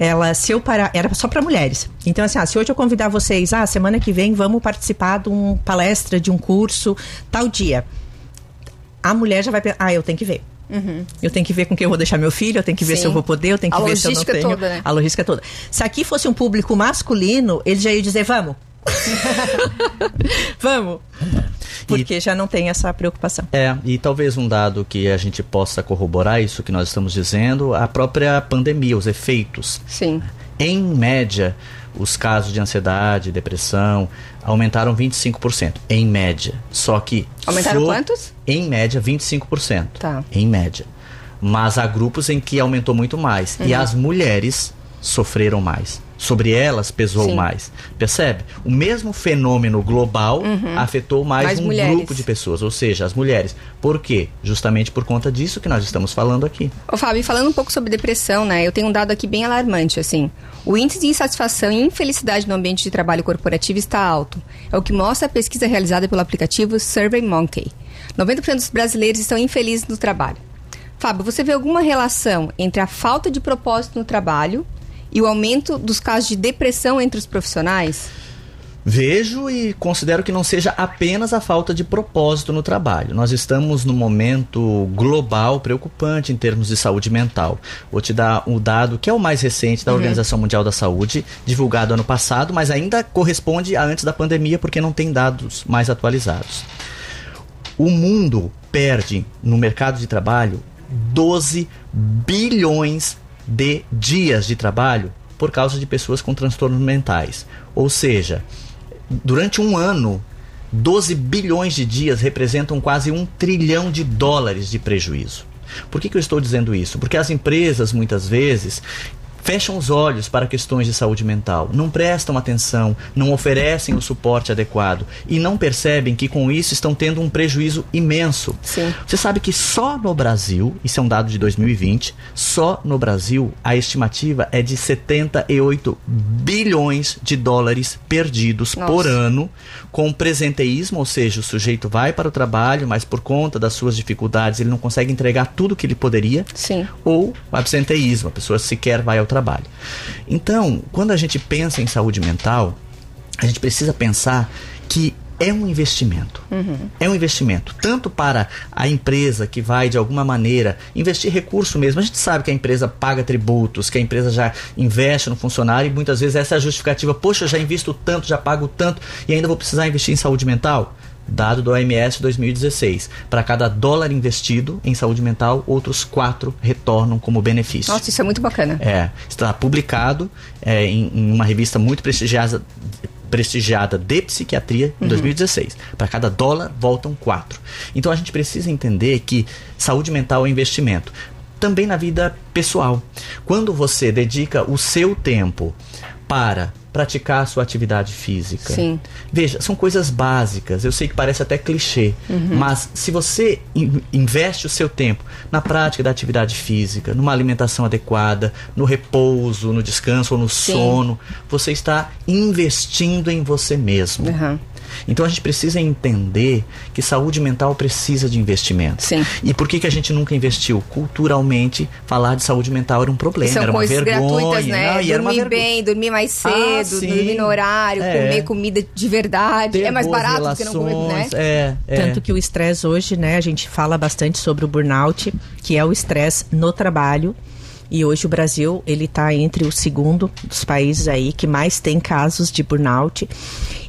Ela, se eu parar, era só para mulheres. Então, assim, ah, se hoje eu convidar vocês, ah, semana que vem vamos participar de uma palestra, de um curso, tal dia a mulher já vai pensar, ah, eu tenho que ver. Uhum. Eu tenho que ver com quem eu vou deixar meu filho, eu tenho que ver Sim. se eu vou poder, eu tenho que a ver se eu não tenho. Toda, né? A logística toda. Se aqui fosse um público masculino, ele já ia dizer, vamos. *laughs* vamos. Porque e, já não tem essa preocupação. É, e talvez um dado que a gente possa corroborar isso que nós estamos dizendo, a própria pandemia, os efeitos. Sim. Em média, os casos de ansiedade, depressão, aumentaram 25%, em média. Só que. Aumentaram quantos? Em média, 25%. Tá. Em média. Mas há grupos em que aumentou muito mais. Uhum. E as mulheres sofreram mais sobre elas pesou Sim. mais. Percebe? O mesmo fenômeno global uhum. afetou mais, mais um mulheres. grupo de pessoas, ou seja, as mulheres. Por quê? Justamente por conta disso que nós estamos falando aqui. Ô, Fábio, falando um pouco sobre depressão, né? Eu tenho um dado aqui bem alarmante, assim. O índice de insatisfação e infelicidade no ambiente de trabalho corporativo está alto. É o que mostra a pesquisa realizada pelo aplicativo SurveyMonkey. 90% dos brasileiros estão infelizes no trabalho. Fábio, você vê alguma relação entre a falta de propósito no trabalho e o aumento dos casos de depressão entre os profissionais? Vejo e considero que não seja apenas a falta de propósito no trabalho. Nós estamos num momento global preocupante em termos de saúde mental. Vou te dar um dado que é o mais recente da uhum. Organização Mundial da Saúde, divulgado ano passado, mas ainda corresponde a antes da pandemia porque não tem dados mais atualizados. O mundo perde no mercado de trabalho 12 bilhões de dias de trabalho por causa de pessoas com transtornos mentais. Ou seja, durante um ano, 12 bilhões de dias representam quase um trilhão de dólares de prejuízo. Por que, que eu estou dizendo isso? Porque as empresas, muitas vezes, fecham os olhos para questões de saúde mental, não prestam atenção, não oferecem o suporte adequado e não percebem que com isso estão tendo um prejuízo imenso. Sim. Você sabe que só no Brasil, isso é um dado de 2020, só no Brasil a estimativa é de 78 bilhões de dólares perdidos Nossa. por ano com presenteísmo, ou seja, o sujeito vai para o trabalho, mas por conta das suas dificuldades ele não consegue entregar tudo que ele poderia. Sim. Ou absenteísmo, a pessoa sequer vai ao trabalho. Então, quando a gente pensa em saúde mental, a gente precisa pensar que é um investimento. Uhum. É um investimento. Tanto para a empresa que vai, de alguma maneira, investir recurso mesmo. A gente sabe que a empresa paga tributos, que a empresa já investe no funcionário e muitas vezes essa é a justificativa. Poxa, já invisto tanto, já pago tanto e ainda vou precisar investir em saúde mental? Dado do OMS 2016. Para cada dólar investido em saúde mental, outros quatro retornam como benefício. Nossa, isso é muito bacana. É, está publicado é, em, em, uma revista muito prestigiada, prestigiada de psiquiatria em uhum. 2016. Para cada dólar, voltam quatro. Então a gente precisa entender que saúde mental é investimento. Também na vida pessoal. Quando você dedica o seu tempo para praticar a sua atividade física. Sim. Veja, são coisas básicas. Eu sei que parece até clichê, uhum. mas se você in investe o seu tempo na prática da atividade física, numa alimentação adequada, no repouso, no descanso ou no Sim. sono, você está investindo em você mesmo. Uhum. Então a gente precisa entender que saúde mental precisa de investimento. Sim. E por que, que a gente nunca investiu? Culturalmente, falar de saúde mental era um problema, São era uma coisas vergonha. gratuitas, né? Ah, era uma dormir vergonha. bem, dormir mais cedo, Ah, dormir no horário, É. comer comida de verdade. Ter é mais barato do que não comer, né? relações, É, é. Tanto que o estresse hoje, né, a gente fala bastante sobre o burnout, que é o estresse no trabalho. E hoje o Brasil, ele está entre o segundo dos países aí que mais tem casos de burnout.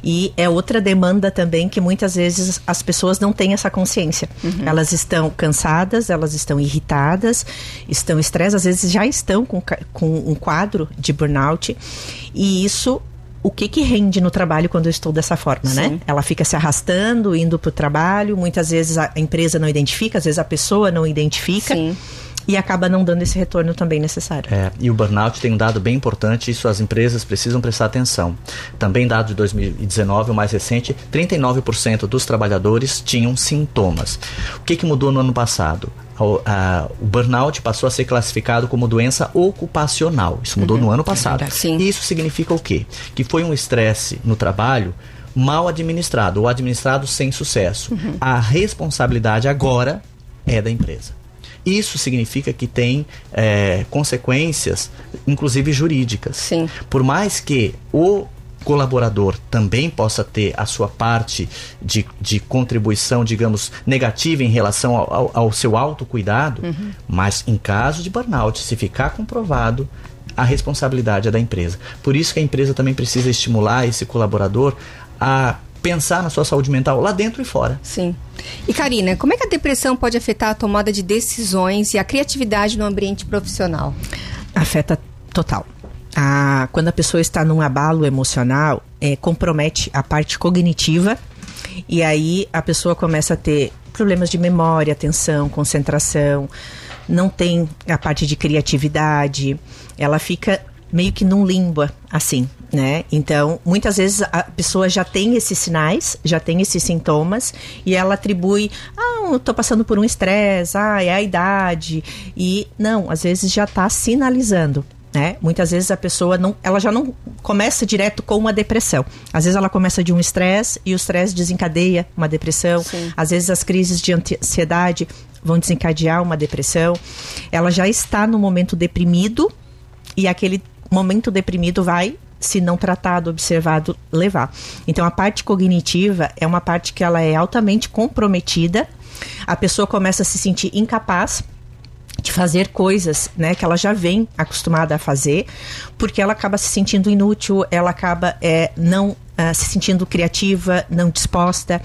E é outra demanda também que muitas vezes as pessoas não têm essa consciência. Elas estão cansadas, elas estão irritadas, estão estressadas, às vezes já estão com, com um quadro de burnout. E isso o que que rende no trabalho quando eu estou dessa forma, né? Sim. Ela fica se arrastando, indo para o trabalho, muitas vezes a empresa não identifica, às vezes a pessoa não identifica Sim. E acaba não dando esse retorno também necessário. É, e o burnout tem um dado bem importante, isso as empresas precisam prestar atenção. Também dado de 2019, o mais recente, 39% dos trabalhadores tinham sintomas. O que, que mudou no ano passado? O, a- o burnout passou a ser classificado como doença ocupacional. Isso mudou no ano passado. verdade. Sim. Isso significa o quê? Que foi um estresse no trabalho mal administrado ou administrado sem sucesso. A responsabilidade agora é da empresa. Isso significa que tem é, consequências, inclusive jurídicas. Sim. Por mais que o colaborador também possa ter a sua parte de, de contribuição, digamos, negativa em relação ao, ao- ao seu autocuidado, mas em caso de burnout, se ficar comprovado, a responsabilidade é da empresa. Por isso que a empresa também precisa estimular esse colaborador a pensar na sua saúde mental lá dentro e fora. Sim. E Karina, como é que a depressão pode afetar a tomada de decisões e a criatividade no ambiente profissional? Afeta total. A, quando a pessoa está num abalo emocional, é, compromete a parte cognitiva e aí a pessoa começa a ter problemas de memória, atenção, concentração, não tem a parte de criatividade, ela fica meio que num limbo, assim, né? Então, muitas vezes a pessoa já tem esses sinais, já tem esses sintomas, e ela atribui, ah, eu tô passando por um estresse, ah, é a idade. E não, às vezes já tá sinalizando. Né? Muitas vezes a pessoa não, ela já não começa direto com uma depressão. Às vezes ela começa de um estresse e o estresse desencadeia uma depressão. Sim. Às vezes as crises de ansiedade vão desencadear uma depressão. Ela já está no momento deprimido e aquele momento deprimido vai, se não tratado, observado, levar. Então a parte cognitiva é uma parte que ela é altamente comprometida. A pessoa começa a se sentir incapaz de fazer coisas, né, que ela já vem acostumada a fazer, porque ela acaba se sentindo inútil, ela acaba é, não ah, se sentindo criativa, não disposta,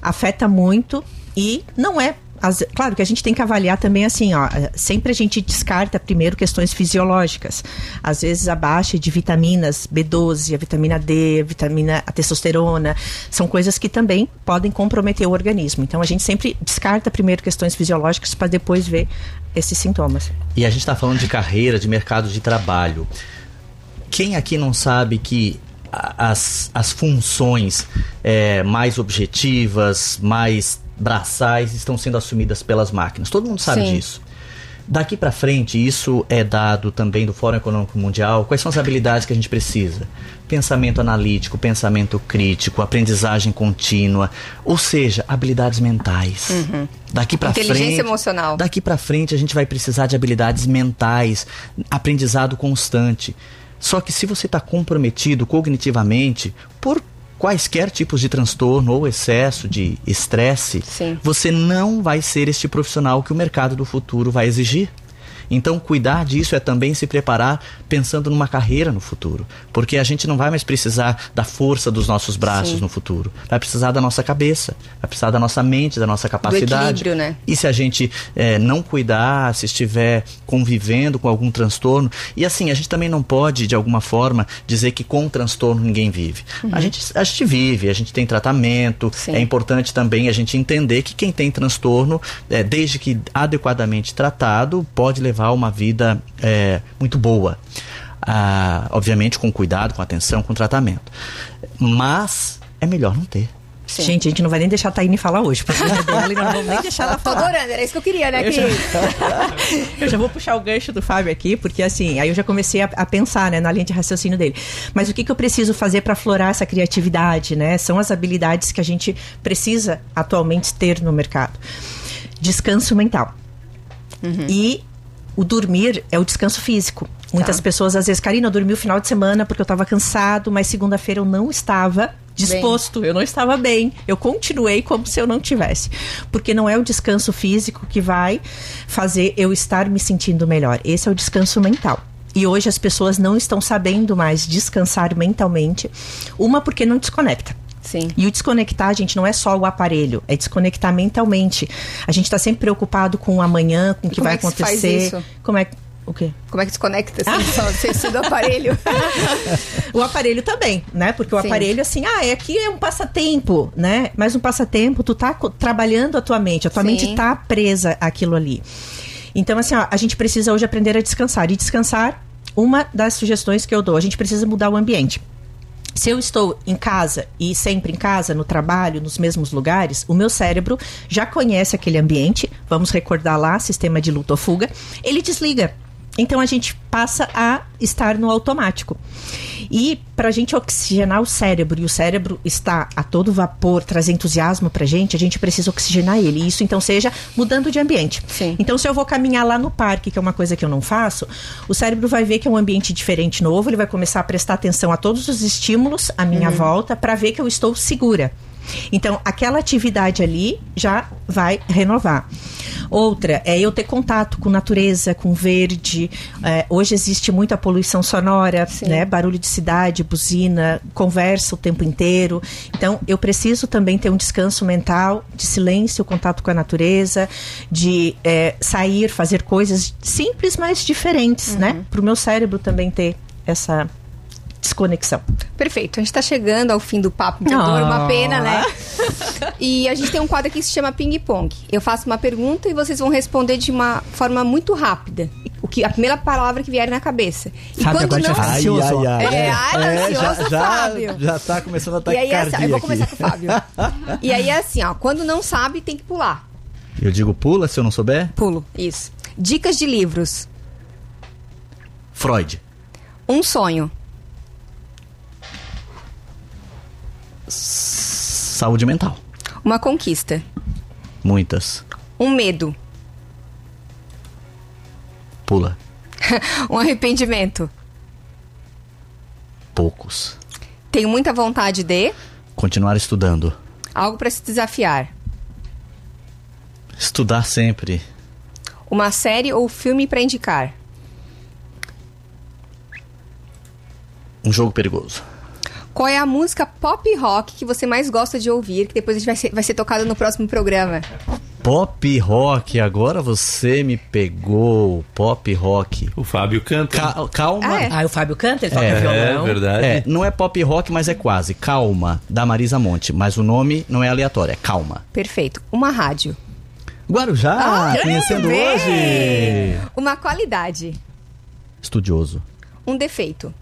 afeta muito e não é as- claro que a gente tem que avaliar também assim, ó, sempre a gente descarta primeiro questões fisiológicas. Às vezes a baixa de vitaminas B12, a vitamina D, a vitamina a testosterona, são coisas que também podem comprometer o organismo. Então a gente sempre descarta primeiro questões fisiológicas para depois ver esses sintomas. E a gente está falando de carreira, de mercado de trabalho. Quem aqui não sabe que as, as funções é, mais objetivas, mais braçais estão sendo assumidas pelas máquinas? Todo mundo sabe Sim. disso. Daqui para frente, isso é dado também do Fórum Econômico Mundial. Quais são as habilidades que a gente precisa? Pensamento analítico, pensamento crítico, aprendizagem contínua, ou seja, habilidades mentais. Daqui para frente, Inteligência emocional. Daqui para frente a gente vai precisar de habilidades mentais, aprendizado constante. Só que se você está comprometido cognitivamente por quaisquer tipos de transtorno ou excesso de estresse, você não vai ser este profissional que o mercado do futuro vai exigir. Então, cuidar disso é também se preparar pensando numa carreira no futuro. Porque a gente não vai mais precisar da força dos nossos braços Sim. no futuro. Vai precisar da nossa cabeça, vai precisar da nossa mente, da nossa capacidade. né? E se a gente eh, não cuidar, se estiver convivendo com algum transtorno. E assim, a gente também não pode, de alguma forma, dizer que com transtorno ninguém vive. A, gente, a gente vive, a gente tem tratamento. Uhum. Sim. É importante também a gente entender que quem tem transtorno, eh, desde que adequadamente tratado, pode levar uma vida eh, muito boa. Ah, obviamente com cuidado, com atenção, com tratamento. Mas é melhor não ter. Sim. Gente, a gente não vai nem deixar a Taine falar hoje, porque é dela não vamos nem deixar ela Tô falar. adorando, era isso que eu queria, né? Eu Que... já, *laughs* eu já vou puxar o gancho do Fábio aqui, porque assim, aí eu já comecei a, a pensar, né, na linha de raciocínio dele. Mas o que, que eu preciso fazer para aflorar essa criatividade, né? São as habilidades que a gente precisa atualmente ter no mercado. Descanso mental. E o dormir é o descanso físico. Muitas Tá. pessoas, às vezes, Karina, eu dormi o final de semana porque eu estava cansado, mas segunda-feira eu não estava disposto, eu não estava bem. Eu continuei como se eu não tivesse. Porque não é o descanso físico que vai fazer eu estar me sentindo melhor. Esse é o descanso mental. E hoje as pessoas não estão sabendo mais descansar mentalmente. Uma porque não desconecta. Sim. E o desconectar, gente, não é só o aparelho, é desconectar mentalmente. A gente está sempre preocupado com o amanhã, com o que Como vai é que acontecer. Como é que. O quê? Como é que desconecta assim, *laughs* só você estuda o aparelho? *laughs* O aparelho também, né? Porque o Sim. aparelho, assim, ah, é aqui é um passatempo, né? Mas um passatempo, tu tá trabalhando a tua mente, a tua Sim. mente tá presa àquilo ali. Então, assim, ó, a gente precisa hoje aprender a descansar. E descansar, uma das sugestões que eu dou, a gente precisa mudar o ambiente. Se eu estou em casa e sempre em casa, no trabalho, nos mesmos lugares, o meu cérebro já conhece aquele ambiente. Vamos recordar lá, sistema de luta ou fuga. Ele desliga. Então a gente passa a estar no automático. E para a gente oxigenar o cérebro, e o cérebro está a todo vapor, trazer entusiasmo para a gente, a gente precisa oxigenar ele. E isso então seja mudando de ambiente. Sim. Então, se eu vou caminhar lá no parque, que é uma coisa que eu não faço, o cérebro vai ver que é um ambiente diferente, novo, ele vai começar a prestar atenção a todos os estímulos à minha volta para ver que eu estou segura. Então, aquela atividade ali já vai renovar. Outra é eu ter contato com natureza, com verde. É, hoje existe muita poluição sonora, né? Barulho de cidade, buzina, conversa o tempo inteiro. Então, eu preciso também ter um descanso mental, de silêncio, contato com a natureza, de é, sair, fazer coisas simples, mas diferentes, né? Para o meu cérebro também ter essa desconexão. Perfeito, a gente tá chegando ao fim do papo empreendedor, uma Ah. pena, né? E a gente tem um quadro aqui que se chama Ping Pong. Eu faço uma pergunta e vocês vão responder de uma forma muito rápida. O que, a primeira palavra que vier na cabeça. E agora já não. tá ansioso, ó. É, ai, ansioso, já, Fábio. já tá começando a E aí é assim, eu vou aqui. começar com o Fábio. E aí é assim, ó, quando não sabe, tem que pular. Eu digo pula se eu não souber? Pulo, isso. Dicas de livros. Freud. Um sonho. Saúde mental. Uma conquista. Muitas. Um medo. Pula. *laughs* um arrependimento. Poucos. Tenho muita vontade de. Continuar estudando. Algo para se desafiar. Estudar sempre. Uma série ou filme para indicar. Um jogo perigoso. Qual é a música pop rock que você mais gosta de ouvir, que depois a gente vai ser, vai ser tocado no próximo programa? Pop rock, agora você me pegou. Pop rock. O Fábio canta. Ca- calma. Ah, é? Ah, o Fábio canta, ele toca É, violão. verdade. É, não é pop rock, mas é quase. Calma, da Marisa Monte. Mas o nome não é aleatório, é Calma. Perfeito. Uma rádio. Guarujá, Ah, conhecendo bem. hoje. Uma qualidade. Estudioso. Um defeito.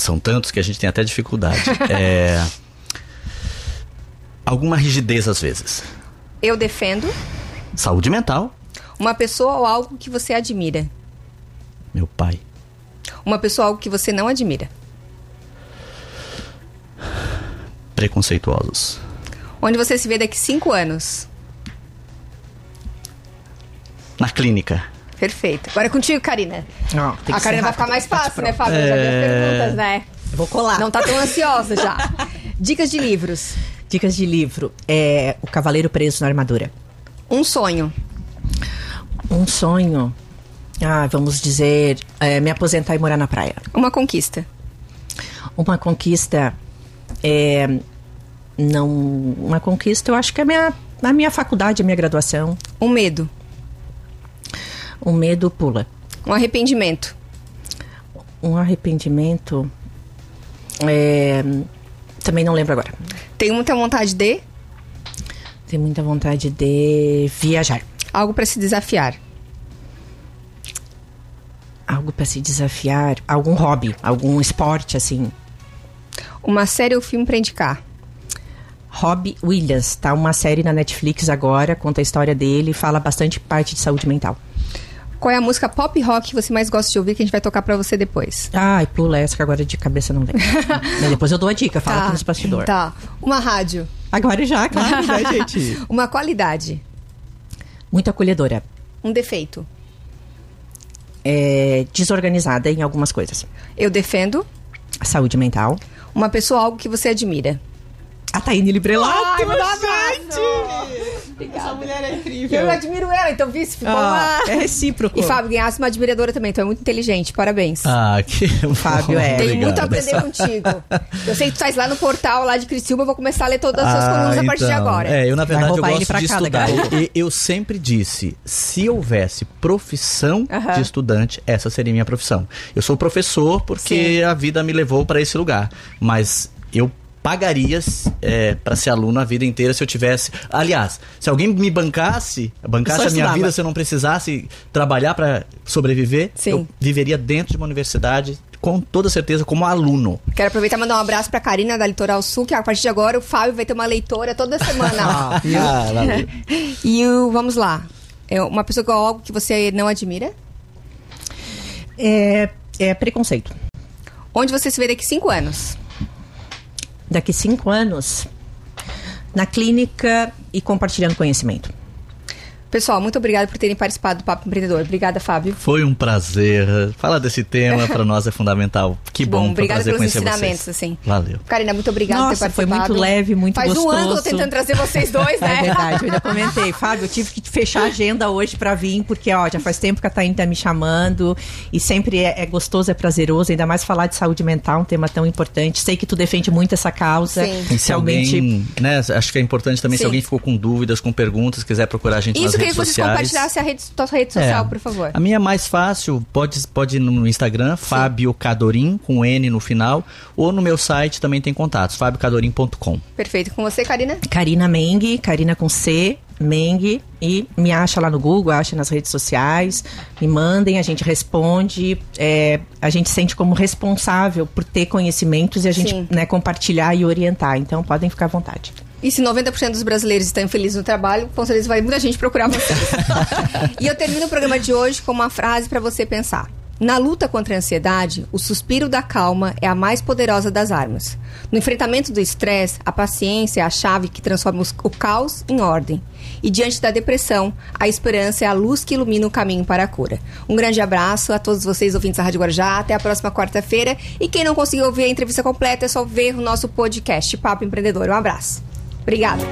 São tantos que a gente tem até dificuldade. *laughs* é... Alguma rigidez às vezes. Eu defendo. Saúde mental. Uma pessoa ou algo que você admira. Meu pai. Uma pessoa ou algo que você não admira. Preconceituosos. Onde você se vê daqui cinco anos. Na clínica. Perfeito. Agora é contigo, Karina. Que A Karina vai ficar mais ser fácil, né. Fábio? Eu já vi as É. perguntas, né? Eu Vou colar. Não tá tão ansiosa já. *laughs* Dicas de livros. Dicas de livro. É O Cavaleiro Preso na Armadura. Um sonho. Um sonho. Ah, vamos dizer, é, me aposentar e morar na praia. Uma conquista. Uma conquista é não uma conquista, eu acho que é a minha a minha faculdade, a minha graduação. Um medo. O medo pula. Um arrependimento. Um arrependimento é, também não lembro agora. Tenho muita vontade de. Tenho muita vontade de viajar. Algo para se desafiar. Algo para se desafiar, algum hobby, algum esporte assim. Uma série ou filme pra indicar? Robbie Williams, tá uma série na Netflix agora, conta a história dele, fala bastante parte de saúde mental. Qual é a música pop rock que você mais gosta de ouvir que a gente vai tocar pra você depois? Ai, pula essa que agora de cabeça não vem. *laughs* Mas depois eu dou a dica, fala aqui nos bastidores. Tá. Uma rádio. Agora já, claro, né, *laughs* gente? Uma qualidade. Muito acolhedora. Um defeito. É, desorganizada em algumas coisas. Eu defendo. Saúde mental. Uma pessoa algo que você admira. A Taíne Librelato, Ai, me gente! Essa mulher é incrível. Eu admiro ela, então vice ficou Ah, uma... é recíproco. E Fábio, ganhasse uma admiradora também, então é muito inteligente, parabéns. Ah, que Fábio é. Tem muito a aprender contigo. Eu sei que tu faz lá no portal lá de Criciúma, eu vou começar a ler todas as suas Ah, colunas a partir de então. agora. É, eu na verdade eu gosto pra de cá, estudar. E eu sempre disse, se houvesse profissão Aham. de estudante, essa seria minha profissão. Eu sou professor porque Sim. a vida me levou para esse lugar, mas eu pagaria é, para ser aluno a vida inteira se eu tivesse. Aliás, se alguém me bancasse, bancasse a minha vida se eu não precisasse trabalhar para sobreviver, Sim. eu viveria dentro de uma universidade com toda certeza como aluno. Quero aproveitar e mandar um abraço pra Karina da Litoral Sul, que a partir de agora o Fábio vai ter uma leitora toda semana. *laughs* *laughs* Ah, valeu. e o, vamos lá. É uma pessoa com algo que você não admira? É, é preconceito. Onde você se vê daqui cinco anos? Daqui cinco anos, na clínica e compartilhando conhecimento. Pessoal, muito obrigada por terem participado do Papo Empreendedor. Obrigada, Fábio. Foi um prazer. Falar desse tema para nós é fundamental. Que bom, foi um obrigada pelos ensinamentos, vocês. assim. Valeu. Karina, muito obrigada por Nossa, ter foi participado. muito leve, muito Faz gostoso. um ano que eu tô tentando trazer vocês dois, né? *laughs* É verdade, eu ainda comentei. Fábio, eu tive que fechar a agenda hoje pra vir, porque, ó, já faz tempo que a Taine tá me chamando e sempre é, é gostoso, é prazeroso, ainda mais falar de saúde mental, um tema tão importante. Sei que tu defende muito essa causa. Sim. E se alguém, né, acho que é importante também, Sim. se alguém ficou com dúvidas, com perguntas, quiser procurar a gente Isso, nas queria redes que vocês sociais. compartilhassem a rede, tua rede social, por favor. A minha é mais fácil, pode, pode ir no Instagram, Fábio Cadorim, com N no final, ou no meu site também tem contatos, fabiocadorim.com. Perfeito. Com você, Karina? Karina Meng, Karina com C, Meng, e me acha lá no Google, acha nas redes sociais, me mandem, a gente responde. é, a gente sente como responsável por ter conhecimentos e a gente né, compartilhar e orientar. Então podem ficar à vontade. E se 90% dos brasileiros estão infelizes no trabalho, com certeza vai muita gente procurar vocês. *laughs* e eu termino o programa de hoje com uma frase para você pensar. Na luta contra a ansiedade, o suspiro da calma é a mais poderosa das armas. No enfrentamento do estresse, a paciência é a chave que transforma o caos em ordem. E diante da depressão, a esperança é a luz que ilumina o caminho para a cura. Um grande abraço a todos vocês ouvintes da Rádio Guarujá. Até a próxima quarta-feira. E quem não conseguiu ouvir a entrevista completa, é só ver o nosso podcast Papo Empreendedor. Um abraço. Obrigada.